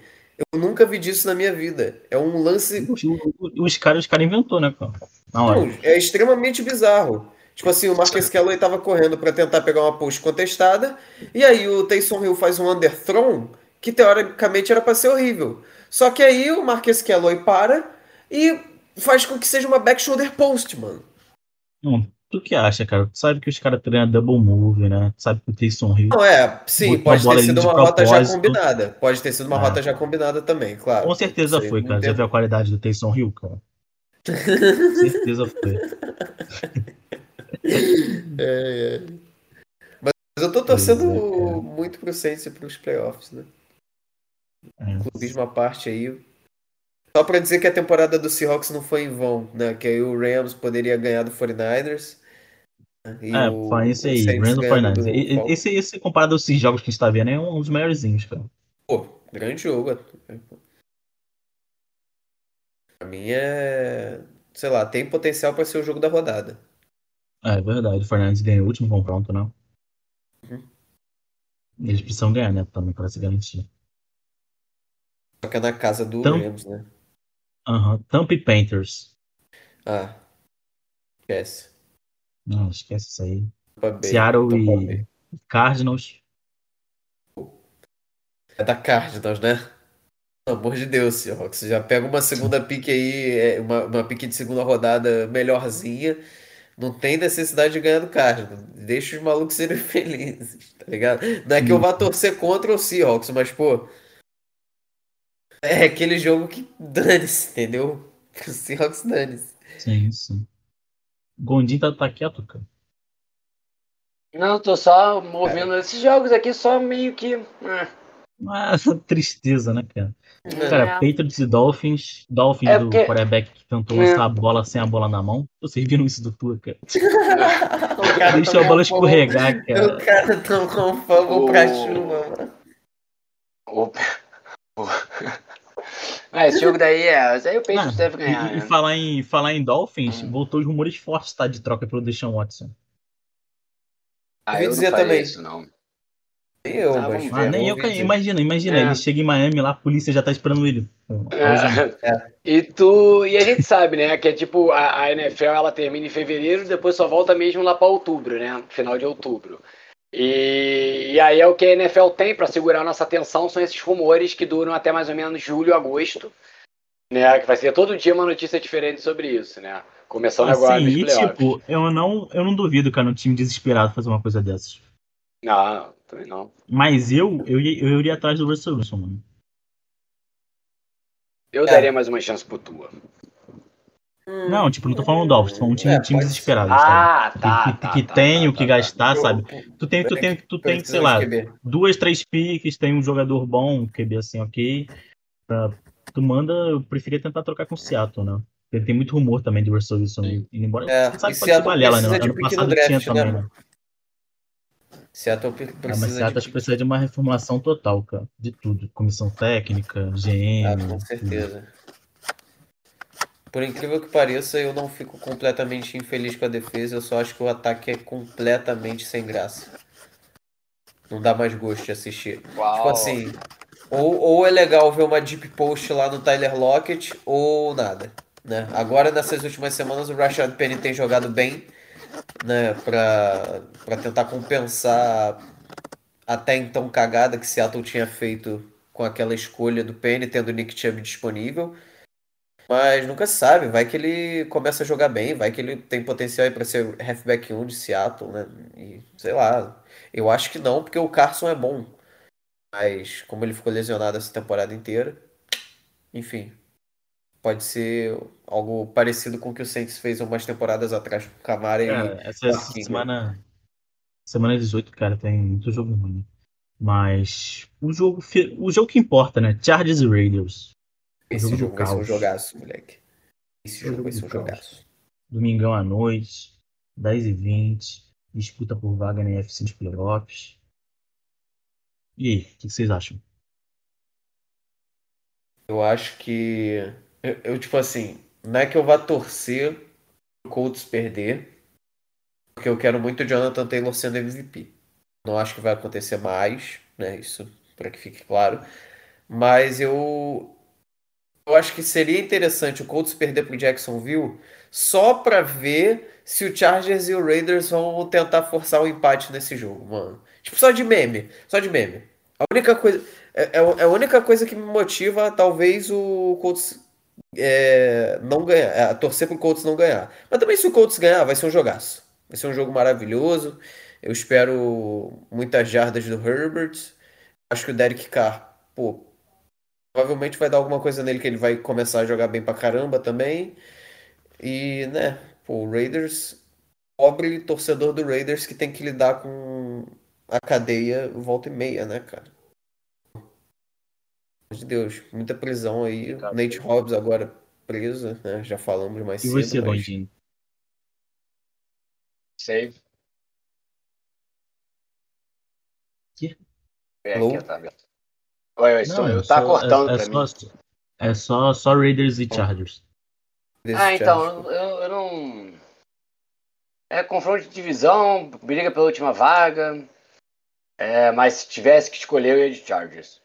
S2: Eu nunca vi disso na minha vida. É um lance
S1: Os, os caras cara inventou, né, cara? Na hora.
S2: não, é extremamente bizarro. Tipo assim, o Marcus Callaway tava correndo pra tentar pegar uma post contestada, e aí o Taysom Hill faz um underthrown, que teoricamente era pra ser horrível. Só que aí o Marcus Callaway para e faz com que seja uma back shoulder post, mano.
S1: Não, tu que acha, cara? Tu sabe que os caras treinam double move, né? Tu sabe que o Taysom Hill.
S2: Não, é, sim, pode ter sido uma rota já combinada. Pode ter sido uma
S1: É.
S2: rota já combinada também, claro.
S1: Com certeza foi, cara. Já viu a qualidade do Taysom Hill, cara? Com certeza foi.
S2: É, é. Mas eu tô torcendo
S1: é,
S2: muito pro Saints e pros playoffs, né?
S1: É.
S2: clubismo à parte aí. Só pra dizer que a temporada do Seahawks não foi em vão, né? Que aí o Rams poderia ganhar do 49ers. né? E
S1: É,
S2: o-
S1: fala isso aí, Fernandes.
S2: do
S1: E- e-
S2: Falcons.
S1: Esse, esse comparado aos jogos que a gente tá vendo é um dos melhorzinhos, cara.
S2: Pô, grande jogo. Pra mim é. Sei lá, tem potencial pra ser o jogo da rodada.
S1: É verdade, o Fernandes ganhou o último confronto, não?
S2: Uhum.
S1: Eles precisam ganhar, né? Também para se garantir.
S2: Só que é na casa do
S1: Então-
S2: Rams, né?
S1: Aham. Tampa e Panthers.
S2: Ah. Esquece.
S1: Não, esquece isso aí.
S2: Tampa
S1: Seattle
S2: Tampa
S1: e
S2: Bay.
S1: Cardinals.
S2: É da Cardinals, né? Pelo amor de Deus, Seahawks. Já pega uma segunda pique aí, é, uma, uma pique de segunda rodada melhorzinha. Não tem necessidade de ganhar do Cardinals. Deixa os malucos serem felizes, tá ligado? Não é que eu vá torcer contra o Seahawks, mas, pô. É aquele jogo que dane-se, entendeu? O Seahawks dane-se.
S1: Sim, sim. Gondim tá, tá quieto, cara.
S3: Não, tô só ouvindo esses jogos aqui, só meio que. é.
S1: Ah, essa tristeza, né, cara?
S3: É.
S1: Cara, Patriots e Dolphins. Dolphins
S3: É
S1: do
S3: porque-
S1: quarterback que tentou
S3: É.
S1: lançar a bola sem a bola na mão. Vocês viram isso do Tua, cara?
S2: O cara
S1: Deixa
S2: tomou
S1: a bola escorregar,
S2: fumble-
S1: cara.
S2: O cara um fumble pra
S3: O-
S2: chuva, mano.
S3: O- o- Ah, esse jogo daí é. Aí o Patriots
S1: Ah,
S3: deve ganhar.
S1: e, e
S3: né?
S1: falar em, falar em Dolphins,
S3: Hum.
S1: voltou os rumores fortes, tá? De troca pelo Deshaun Watson.
S3: Ah, eu não
S2: dizer também.
S3: isso, não.
S2: Nem eu,
S3: Ah,
S2: mas.
S1: Ah,
S3: É,
S1: nem eu,
S2: dizer.
S1: Imagina, imagina.
S3: É.
S1: Ele chega em Miami lá, a polícia já tá esperando ele.
S3: É. E tu e a gente sabe, né, que é tipo a, a NFL ela termina em fevereiro, depois só volta mesmo lá para outubro, né, final de outubro. E, e aí é o que a NFL tem para segurar a nossa atenção são esses rumores que duram até mais ou menos julho, agosto, né, que vai ser todo dia uma notícia diferente sobre isso, né, começando agora
S1: Assim,
S3: nos
S1: e tipo, eu não, eu não duvido, cara, um time desesperado fazer uma coisa dessas.
S3: Não, também não.
S1: Mas eu, eu, eu iria atrás do Russell Wilson, mano.
S3: Eu
S2: É.
S3: daria mais uma chance pro Tua.
S1: Não, tipo, não tô falando do Dolphins, tô falando de um time,
S2: É,
S1: time
S2: pode
S1: desesperado, sabe?
S3: Ah,
S1: Que,
S3: tá,
S1: que,
S3: tá,
S1: que
S3: tá,
S1: tem
S3: tá,
S1: o que
S3: tá,
S1: gastar,
S2: Eu-
S1: sabe? Tu tem, tu tem, tu tem, sei lá, duas, três piques, tem um jogador bom, um QB assim, ok. Pra- tu manda, eu preferia tentar trocar com o Seattle, né? Porque tem muito rumor também de Russell Wilson indo embora.
S2: É,
S1: Você sabe que pode ser balela, né?
S2: precisa
S1: Ano passado
S2: draft,
S1: tinha
S2: né,
S1: também, né?
S2: Seattle pre-
S1: Ah, mas
S2: precisa
S1: Seattle
S2: de
S1: acho que precisa de uma reformulação total, cara. De tudo. Comissão técnica, GM.
S2: Ah, com
S1: tudo.
S2: Por incrível que pareça, eu não fico completamente infeliz com a defesa, eu só acho que o ataque é completamente sem graça. Não dá mais gosto de assistir.
S3: Uau.
S2: Tipo assim, ou, ou é legal ver uma deep post lá no Tyler Lockett, ou nada. Né? Agora, nessas últimas semanas, o Rashad Penny tem jogado bem, né, pra tentar compensar até então cagada que Seattle tinha feito com aquela escolha do Penny, tendo o Nick Chubb disponível. Mas nunca se sabe, vai que ele começa a jogar bem, vai que ele tem potencial aí para ser halfback 1 de Seattle, né? E sei lá, eu acho que não, porque o Carson é bom. Mas como ele ficou lesionado essa temporada inteira, enfim, pode ser algo parecido com o que o Saints fez umas temporadas atrás com o Camara e
S1: Cara, essa
S2: Marquinhos, né?
S1: semana. Semana 18, cara, tem muito jogo ruim. né? Mas o jogo, o jogo que importa, né? Chargers e Raiders.
S2: Esse
S1: jogo
S2: jogo vai ser um jogaço, moleque. Esse
S1: É o
S2: jogo vai
S1: jogo
S2: ser um
S1: caos.
S2: jogaço.
S1: Domingão à noite, 10h20. Disputa por vaga na NFC de playoffs. E aí, o que vocês acham?
S2: Eu acho que. Eu, eu, tipo assim, não é que eu vá torcer o Colts perder, porque eu quero muito o Jonathan Taylor sendo MVP. Não acho que vai acontecer mais, né? Isso para que fique claro. Mas eu. Eu acho que seria interessante o Colts perder pro Jacksonville só pra ver se o Chargers e o Raiders vão tentar forçar o empate nesse jogo, mano. Tipo, só de meme. Só de meme. A única coisa. É, é a única coisa que me motiva, talvez, o Colts é, não ganhar. É, torcer pro Colts não ganhar. Mas também se o Colts ganhar, vai ser um jogaço. Vai ser um jogo maravilhoso. Eu espero muitas jardas do Herbert. Acho que o Derek Carr, pô, provavelmente vai dar alguma coisa nele que ele vai começar a jogar bem pra caramba também. E, né, pô, o Raiders, pobre torcedor do Raiders que tem que lidar com a cadeia volta e meia, né, cara? De Deus, muita prisão aí.
S1: Cara,
S2: Nate Hobbs agora preso, né? Já falamos mais
S1: E
S2: cedo,
S1: você,
S2: mas...
S1: Gondinho?
S3: Save.
S1: Que?
S3: É, aqui, tá aberto. Oi, estou,
S1: Não,
S3: eu tá
S1: só-
S3: cortando
S1: é, é
S3: pra
S1: só,
S3: mim.
S1: é só, só Raiders e Chargers.
S3: Ah, então, eu, eu- não. É confronto de divisão, briga pela última vaga. É, mas se tivesse que escolher, eu ia de Chargers.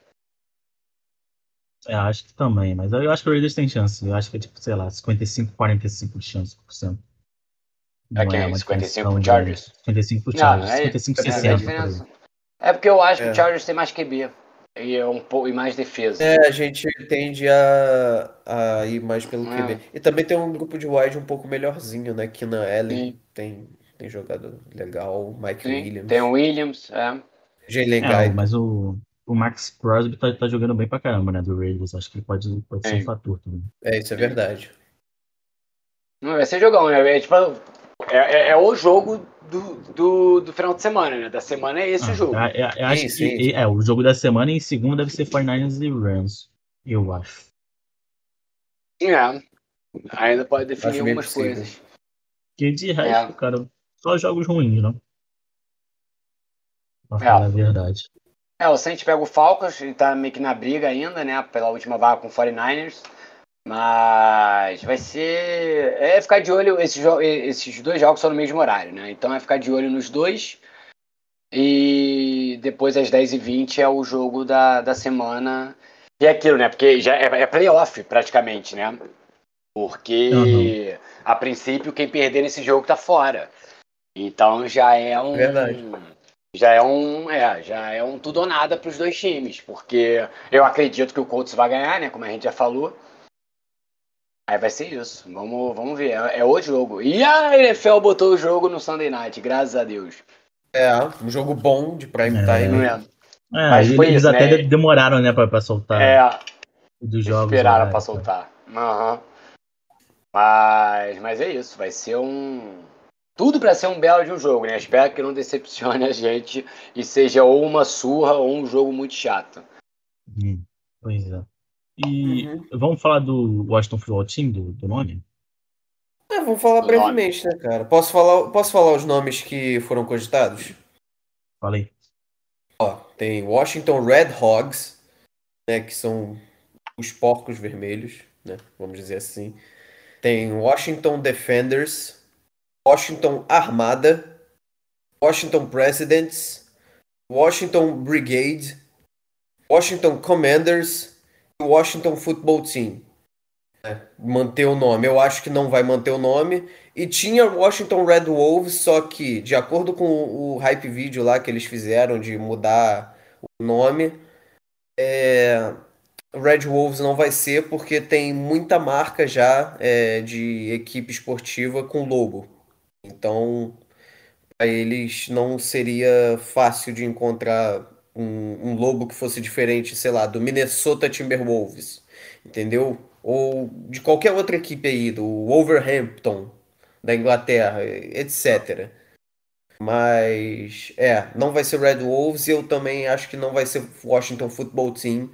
S1: É, acho que também, mas eu acho que o Raiders tem chance. Eu acho que é tipo, sei lá, 55, 45 de chance por cento.
S3: É
S1: Não
S3: quem?
S1: uma
S3: 55
S1: diferença tão
S3: pro
S1: grande.
S3: Chargers?
S1: 55 pro
S3: Não,
S1: Chargers.
S3: é-
S1: 55,
S2: é
S3: É, a
S1: 60. por aí.
S3: diferença. É porque eu acho que
S2: É.
S3: o Chargers tem mais QB. E, é um pouco, e mais defesa.
S2: É, a gente tende a, a ir mais pelo
S3: É.
S2: QB. E também tem um grupo de wide um pouco melhorzinho, né? Keenan Allen
S3: Sim.
S2: tem, tem jogado legal, Mike
S3: Sim,
S2: Williams,
S3: Tem o Williams, é.
S2: Jalen
S1: É, mas o, o Max Crosby tá, tá jogando bem pra caramba, né? Do Raiders. Acho que ele pode, pode ser um fator também.
S2: É, isso é verdade.
S3: Não vai ser jogão, né? É, tipo, é, é- é o jogo do, do, do final de semana, né? Da semana é esse
S1: Ah,
S3: o jogo.
S1: é- é- eu acho
S2: Sim,
S1: que
S2: sim, sim.
S1: é, o jogo da semana em segundo deve ser 49ers e Rams. Eu acho.
S3: É. Ainda pode definir algumas
S2: possível.
S3: coisas.
S1: Porque de resto,
S3: É.
S1: cara, só jogos ruins, né? Pra
S3: É.
S1: falar a verdade.
S3: É, o Saints pega o Falcons, ele tá meio que na briga ainda, né? Pela última vaga com o 49ers. Mas vai ser. É ficar de olho. Esses, jo- esses dois jogos são no mesmo horário, né? Então é ficar de olho nos dois. E depois às 10h20 é o jogo da, da semana. E é aquilo, né? Porque já é, é playoff praticamente, né? Porque a princípio quem perder nesse jogo tá fora. Então já é um.
S2: Verdade.
S3: Já é um. É, já é um tudo ou nada pros dois times. Porque eu acredito que o Colts vai ganhar, né? Como a gente já falou. Aí vai ser isso. Vamos, vamos ver. É, é o jogo. E a NFL botou o jogo no Sunday Night, graças a Deus.
S2: É, um jogo bom de prime
S1: É.
S2: time.
S3: É?
S1: É,
S3: Mas
S1: eles
S3: isso,
S1: até
S3: né?
S1: de- demoraram, né, pra, pra soltar
S3: É,
S1: dos jogos.
S3: esperaram
S1: né,
S3: pra soltar. Aham. Mas, mas é isso. Vai ser um. Tudo pra ser um belo de um jogo, né? Espero que não decepcione a gente e seja ou uma surra ou um jogo muito chato.
S1: Hum, pois é. E
S2: Uhum.
S1: vamos falar do Washington Football Team, do, do nome?
S2: É, vamos falar
S3: O
S2: brevemente, né, cara? Posso falar, posso falar os nomes que foram cogitados?
S1: Falei.
S2: Ó, tem Washington Red Hogs, né, que são os porcos vermelhos, né, vamos dizer assim. Tem Washington Defenders, Washington Armada, Washington Presidents, Washington Brigade, Washington Commanders Washington Football Team. né, manter o nome. Eu acho que não vai manter o nome. E tinha Washington Red Wolves, só que, de acordo com o hype video lá que eles fizeram de mudar o nome, é, Red Wolves não vai ser porque tem muita marca já é, de equipe esportiva com logo. Então, para eles não seria fácil de encontrar um, um logo que fosse diferente, sei lá, do Minnesota Timberwolves, entendeu? Ou de qualquer outra equipe aí, do Wolverhampton, da Inglaterra, etc. Mas, é, não vai ser Red Wolves e eu também acho que não vai ser Washington Football Team,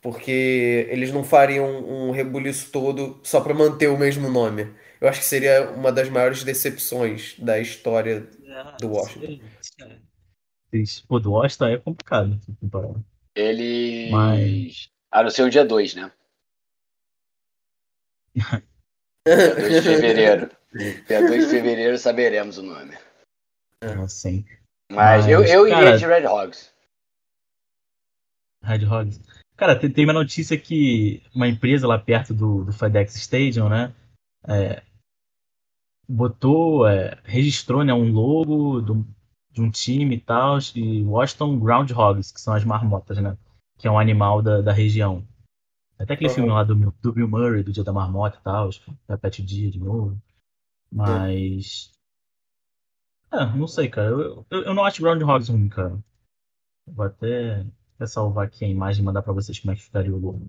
S2: porque eles não fariam um rebuliço todo só para manter o mesmo nome. Eu acho que seria uma das maiores decepções da história do Washington.
S1: Pô, do Washington é complicado. se comparar.
S3: Eles
S1: Mas-
S3: anunciam dia 2, né? Dia 2 de fevereiro. Dia 2 de fevereiro saberemos o nome.
S1: Não sei.
S3: Mas,
S1: Mas,
S3: eu, eu iria
S1: cara-
S3: de Red Hogs.
S1: Red Hogs. Cara, tem, tem uma notícia que uma empresa lá perto do, do FedEx Stadium, né? é, botou, é, registrou né, um logo do- de um time e tal, e Washington Groundhogs, que são as marmotas, né? Que é um animal da, da região. Até aquele
S2: Uhum.
S1: filme lá do, Bill- do Bill Murray, do Dia da Marmota e tal, repete o dia de novo. Mas. É, não sei, cara. Eu, eu, eu não acho Groundhogs ruim, cara. Vou até, até salvar aqui a imagem e mandar pra vocês como é que ficaria o logo.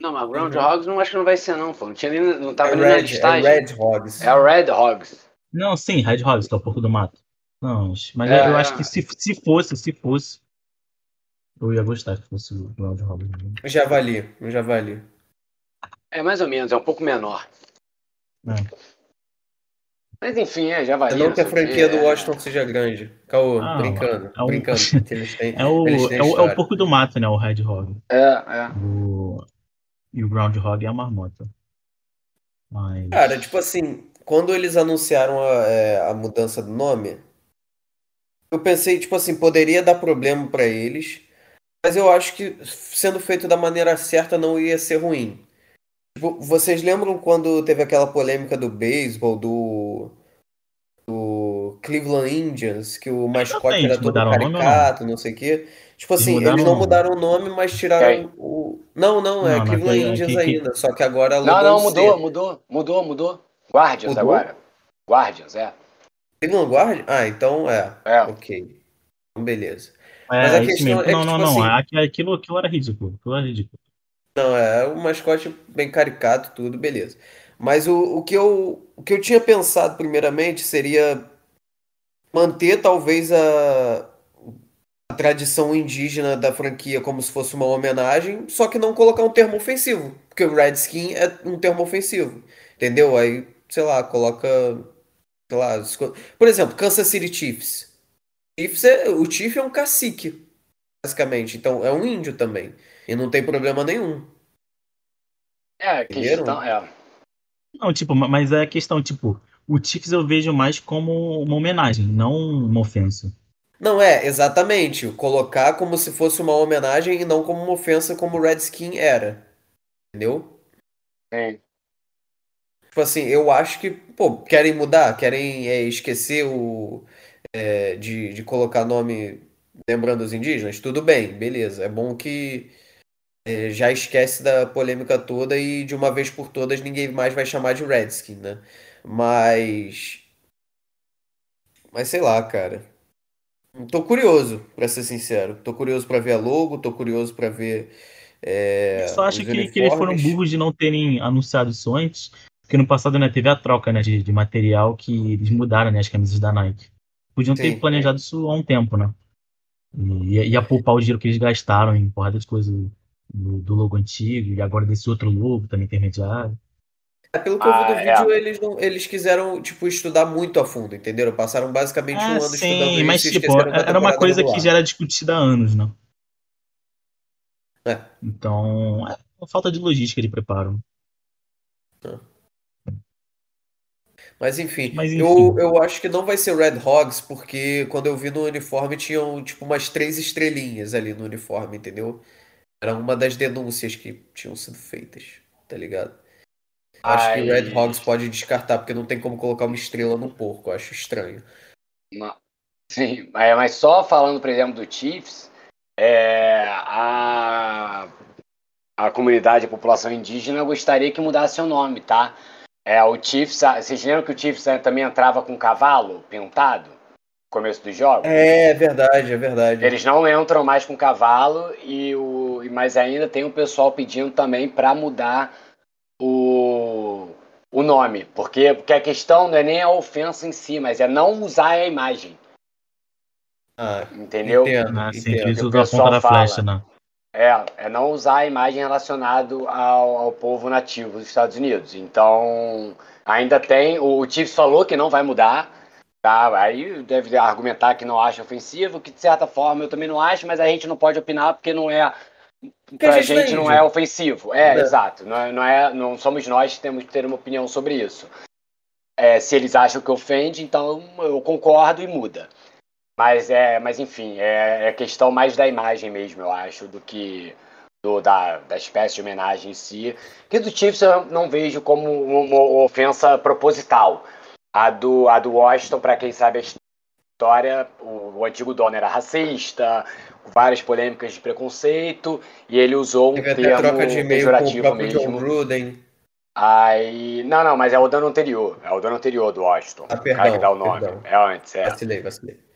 S3: Não, mas Ground Hogs não acho que não vai ser, não, pô. Não, tinha nem, não tava
S2: É
S3: nem na
S2: Red, é
S3: listagem.
S2: Red Hogs.
S3: É o Red Hogs.
S1: Não, sim, Red Hogs, que é o porco do mato. Não, mas
S3: É,
S1: eu
S3: é.
S1: acho que se, se fosse, se fosse, eu ia gostar que fosse o Groundhogs.
S2: Javali, um javali.
S3: É mais ou menos, é um pouco menor.
S1: É.
S3: Mas enfim, é, já vai.
S2: Não que a franquia do Washington seja grande. Caô,
S1: Ah,
S2: brincando,
S1: é um-
S2: brincando. eles têm,
S1: É o,
S2: eles têm
S1: é, o, é o porco do mato, né? O Red Hog.
S3: É, é.
S1: O, e o Groundhog é a marmota. Mas.
S2: Cara, tipo assim, quando eles anunciaram a, é, a mudança do nome, eu pensei, tipo assim, poderia dar problema pra eles, mas eu acho que sendo feito da maneira certa não ia ser ruim. Tipo, vocês lembram quando teve aquela polêmica do beisebol, do, do Cleveland Indians, que o mascote era todo caricato, não sei o quê? Tipo
S1: Eles
S2: assim,
S1: mudaram
S2: eles não mudaram o nome, mas tiraram o. Não, não, é
S1: Não,
S2: Cleveland Indians
S1: aqui-
S2: ainda, só que agora
S3: Não, não, mudou, mudou, mudou, mudou. Guardians
S2: Mudou?
S3: agora. Guardians, é.
S2: Cleveland Guard? Ah, então é.
S3: É.
S2: Ok. Então, beleza.
S1: É,
S2: Mas a
S1: isso
S2: questão
S1: mesmo.
S2: é que,
S1: não, não,
S2: tipo
S1: não.
S2: assim-
S1: aqui- Aquilo, aquilo era ridículo. Aquilo era ridículo.
S2: Não, é o mascote bem caricato, tudo, beleza. Mas o, o que eu, o que eu tinha pensado primeiramente seria manter talvez a, a tradição indígena da franquia como se fosse uma homenagem, só que não colocar um termo ofensivo, porque o Redskin é um termo ofensivo, entendeu? Aí, sei lá, coloca, esco- por exemplo, Kansas City Chiefs. Chiefs é, o Chief é um cacique, basicamente, então é um índio também, e não tem problema nenhum.
S3: É, questão. É.
S1: Não, tipo, ma- mas é a questão, tipo, o Chiefs eu vejo mais como uma homenagem, não uma ofensa.
S2: Não é, exatamente. Colocar como se fosse uma homenagem e não como uma ofensa como o Redskin era. Entendeu?
S3: Sim.
S2: Tipo assim, eu acho que, pô, querem mudar, querem é, esquecer o é, de, de colocar nome lembrando os indígenas, tudo bem, beleza. É bom que é, já esquece da polêmica toda e de uma vez por todas ninguém mais vai chamar de Redskin, né? Mas. Mas sei lá, cara. Tô curioso, pra ser sincero. Tô curioso pra ver a logo, tô curioso pra ver é,
S1: Eu só acho que, que eles foram burros de não terem anunciado isso antes, porque no passado né, teve a troca né, de, de material que eles mudaram né, as camisas da Nike. Podiam ter
S2: Sim.
S1: planejado isso há um tempo, né? E ia, ia poupar o dinheiro que eles gastaram em porrada de coisa do, do logo antigo e agora desse outro logo também intermediário.
S2: É, pelo que eu vi do
S3: Ah, é.
S2: vídeo, eles, não, eles quiseram, tipo, estudar muito a fundo, entenderam? Passaram basicamente um
S1: É,
S2: ano estudando
S1: sim,
S2: isso
S1: mas tipo, era uma coisa que já era discutida há anos, né?
S2: É.
S1: Então, é uma falta de logística de preparo.
S2: Mas enfim,
S1: Mas,
S2: eu,
S1: enfim.
S2: eu acho que não vai ser Red Hogs, porque quando eu vi no uniforme tinham, tipo, umas três estrelinhas ali no uniforme, entendeu? Era uma das denúncias que tinham sido feitas, tá ligado? Eu acho que Red Hogs pode descartar, porque não tem como colocar uma estrela no porco, eu acho estranho.
S3: Não. Sim, mas mas só falando, por exemplo, do Chiefs, é, a, a comunidade, a população indígena gostaria que mudasse o nome, tá? É, o Chiefs, vocês lembram que o Chiefs também entrava com cavalo pintado no começo dos jogos?
S2: É verdade, é verdade.
S3: Eles não entram mais com cavalo, e o, mas ainda tem o pessoal pedindo também para mudar o, o nome. Porque, porque a questão não é nem a ofensa em si, mas é não usar a imagem.
S2: Ah,
S3: Entendeu?
S2: entendo,
S1: Ah, sim,
S2: entendo.
S1: eles
S3: que o pessoal fala.
S1: flecha, né?
S3: É, é não usar a imagem relacionado ao, ao povo nativo dos Estados Unidos. Então, ainda tem. O, o Chiefs falou que não vai mudar. Tá? Aí deve argumentar que não acha ofensivo, que de certa forma eu também não acho, mas a gente não pode opinar porque não é. Pra
S2: a gente
S3: gente,
S2: não é
S3: é ofensivo. É,
S2: É.
S3: exato. Não, é, não, é, não somos nós que temos que ter uma opinião sobre isso. É, se eles acham que ofende, então eu concordo e muda. Mas é, mas enfim, é, é questão mais da imagem mesmo, eu acho, do que do, da, da espécie de homenagem em si. Que do Chiefs eu não vejo como uma ofensa proposital. A do, a do Washington, para quem sabe a história, o, o antigo dono era racista, várias polêmicas de preconceito, e ele usou um
S2: Teve até
S3: termo
S2: troca de e-mail com o próprio John
S3: mesmo.
S2: Gruden.
S3: Aí. Não, não, mas é o dono anterior. É o dono anterior do Washington.
S2: Ah,
S3: o cara que
S2: perdão,
S3: dá o nome.
S2: perdão.
S3: É antes, é.
S2: Vacilei, vacilei.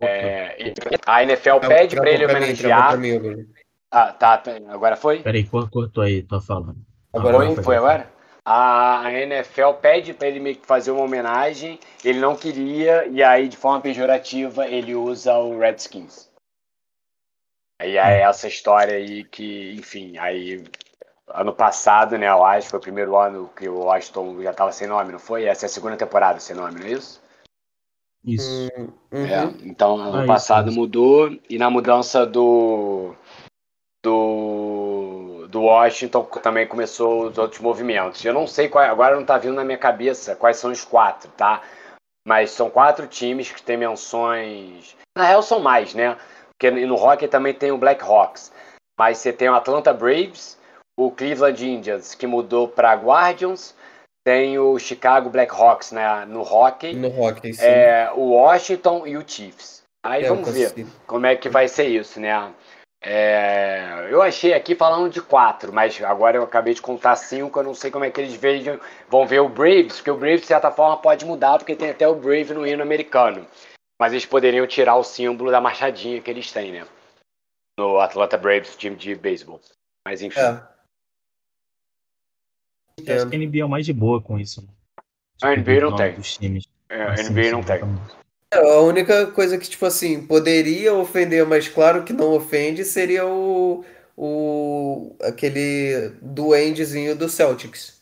S3: É, a NFL
S2: Travou-
S3: pede para
S2: travou
S3: ele
S2: mim,
S3: homenagear.
S2: mim agora.
S3: Ah, tá, tá, agora foi?
S1: Peraí, cor- cortou aí, tô falando.
S2: Agora
S3: Foi, foi agora? A a NFL pede para ele meio que fazer uma homenagem, ele não queria, e aí de forma pejorativa ele usa o Redskins. Aí é essa história aí que, enfim, aí ano passado, né, eu acho, foi o primeiro ano que o Washington já tava sem nome, não foi? Essa é a segunda temporada sem nome, não é isso?
S1: Isso.
S2: Uhum.
S3: É, então ano
S1: Ah,
S3: passado
S1: isso.
S3: mudou, e na mudança do, Washington também começou os outros movimentos. Eu não sei qual, agora não está vindo na minha cabeça quais são os quatro, tá? Mas são quatro times que têm menções. Na real, são mais, né? Porque no hockey também tem o Black Hawks. Mas você tem o Atlanta Braves, o Cleveland Indians, que mudou para Guardians, tem o Chicago Blackhawks né, no hockey,
S2: No hockey, sim.
S3: é, o Washington e o Chiefs. Aí
S2: É,
S3: vamos ver como é que vai ser isso, né? É, eu achei aqui falando de quatro, mas agora eu acabei de contar cinco, eu não sei como é que eles vejam, vão ver o Braves, porque o Braves de certa forma pode mudar, porque tem até o Brave no hino americano. Mas eles poderiam tirar o símbolo da machadinha que eles têm, né? No Atlanta Braves, time de beisebol. Mas enfim.
S2: É.
S1: Eu acho que a NBA é o mais de boa com isso. né?
S3: A NBA
S1: do
S3: não
S1: nome
S3: tem.
S1: Dos times.
S3: É, a
S1: Assim,
S3: NBA não tem.
S2: É, A única coisa que, tipo assim, poderia ofender, mas claro que não ofende, seria o, o aquele duendezinho do Celtics.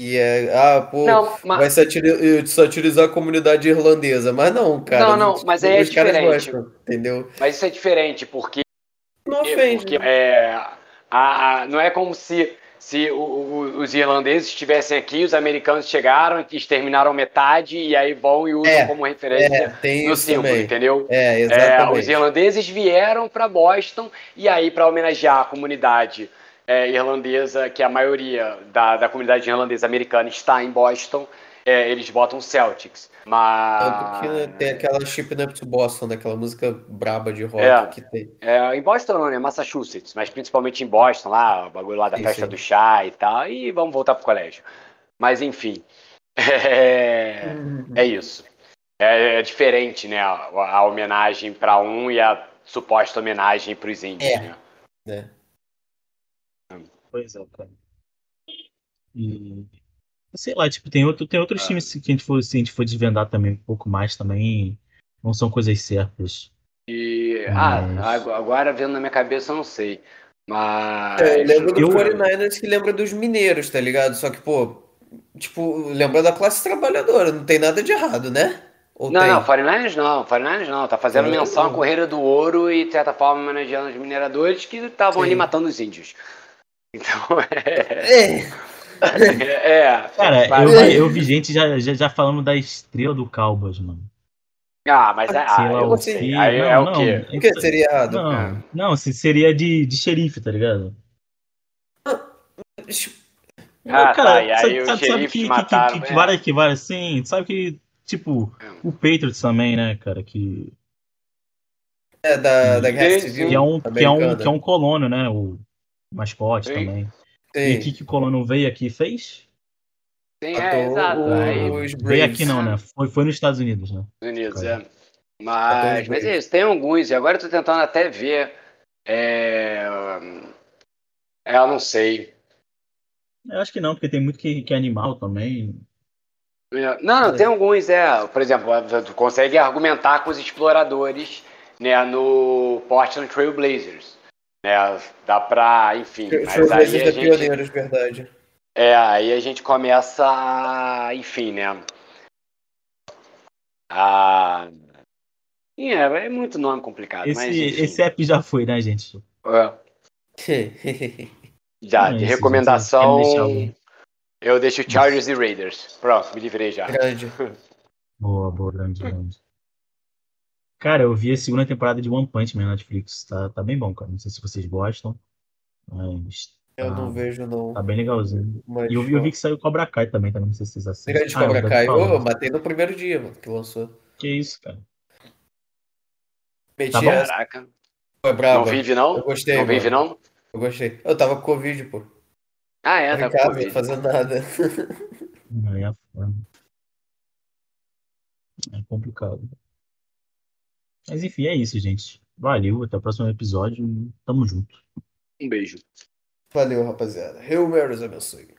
S2: E é, ah, pô,
S3: Não, mas-
S2: vai satiri- satirizar a comunidade irlandesa. Mas não, cara.
S3: Não, não, mas aí é
S2: os caras
S3: diferente.
S2: gostam, entendeu?
S3: Mas isso é diferente, porque
S2: Não ofende.
S3: Porque é, a, a- não é como se, se o- o- os irlandeses estivessem aqui, os americanos chegaram, exterminaram metade e aí vão e usam
S2: É,
S3: como referência
S2: É,
S3: no símbolo,
S2: também.
S3: entendeu?
S2: É,
S3: É,
S2: exatamente.
S3: os irlandeses vieram para Boston e aí para homenagear a comunidade é, irlandesa, que a maioria da, da comunidade irlandesa americana está em Boston, é, eles botam Celtics.
S2: Tanto que
S3: Mas
S2: tem aquela Ship Up to Boston, né? Aquela música braba de rock
S3: É.
S2: que tem.
S3: É, em Boston não, né? Massachusetts, mas principalmente em Boston, lá, o bagulho lá da
S2: Sim,
S3: festa
S2: sim.
S3: do chá e tal, e vamos voltar pro colégio. Mas enfim, é, é isso. É, é diferente, né? A, a homenagem para um e a suposta homenagem para os índios,
S2: É.
S3: né?
S2: né?
S1: Pois é, cara. E. Sei lá, tipo, tem, outro, tem outros
S3: Ah.
S1: times que a gente for, se a gente for desvendar também um pouco mais também, não são coisas certas.
S3: E,
S1: Mas-
S3: ah, ag- agora vendo na minha cabeça, eu não sei. Mas.
S2: É, lembro do
S1: eu-
S2: 49ers que lembra dos mineiros, tá ligado? Só que, pô, tipo, lembra da classe trabalhadora, não tem nada de errado, né? Ou
S3: Não,
S2: tem?
S3: não, 49ers não, 49ers não. Tá fazendo
S2: 49ers
S3: menção à
S2: não.
S3: correira do ouro e, de certa forma, homenageando os mineradores que estavam ali matando os índios. Então,
S2: É,
S3: é. É
S1: Cara,
S3: mas-
S1: eu, vi- eu vi gente já, já, já falando da estrela do Cowboys, mano.
S3: Ah, mas é,
S1: Sei
S3: ah,
S1: lá
S3: eu
S1: o
S3: sei.
S1: que.
S3: Aí
S1: não,
S3: é o
S1: não,
S3: quê?
S2: o que seria errado?
S1: Não, não, se- seria de, de xerife, tá ligado?
S3: Ah,
S1: cara,
S3: tá, e aí
S1: sabe, sabe- sabe que, que,
S3: mataram,
S1: que, que,
S3: é.
S1: várias, que várias, sim, sabe que, tipo,
S3: É.
S1: o Patriots também, né, cara, que,
S2: É, da, da Guerra Civil
S1: que, é um, que, é um, que é um colono, né, o mascote
S3: Sim.
S1: também. E o que, que o colono veio aqui e fez?
S3: Sim, é, exato.
S2: o-
S3: Aí,
S2: os
S1: Veio aqui não, né, foi, foi nos Estados Unidos, né.
S3: Unidos,
S1: Cara.
S3: é. Mas, mas é isso, tem alguns, e agora eu tô tentando até ver. É, é, eu não sei.
S1: Eu acho que não, porque tem muito que, que é animal também.
S3: Não, não, tem alguns, é. Por exemplo, tu consegue argumentar com os exploradores né, no Portland Trail Blazers. Né, dá pra, enfim, mas aí a gente,
S2: Pioneiros, verdade.
S3: é, aí a gente começa enfim, né, a... Sim, É, é muito nome complicado, mas
S1: Esse,
S3: enfim.
S1: esse app já foi, né, gente?
S3: É, já,
S1: Não,
S3: de recomendação,
S1: gente,
S3: eu deixo Chargers e Raiders. Pronto, me livrei já.
S2: Grande.
S1: Boa, boa, grande, grande. Cara, eu vi a segunda temporada de One Punch Man na Netflix. Tá, tá bem bom, cara. Não sei se vocês gostam, mas
S2: Eu
S1: tá,
S2: não vejo, não.
S1: tá bem legalzinho.
S2: Mas,
S1: E eu, vi- eu vi que saiu Cobra Kai também, também não sei se vocês assistem.
S2: Grande
S1: Ah,
S2: Cobra Kai. Ô, eu matei no primeiro dia, mano, que lançou.
S1: Que isso, cara.
S2: Meti
S1: Tá bom?
S3: Caraca,
S2: foi braba.
S3: não vive não?
S2: Eu gostei,
S3: Não vive
S2: mano.
S3: não?
S2: Eu gostei. Eu tava com Covid, pô.
S3: Ah, é, tá com Covid.
S2: fazendo nada.
S1: Aí é. É complicado. Mas enfim, é isso, gente. Valeu, até o próximo episódio. Tamo junto.
S3: Um beijo.
S2: Valeu, rapaziada. Rio Meros abençoe.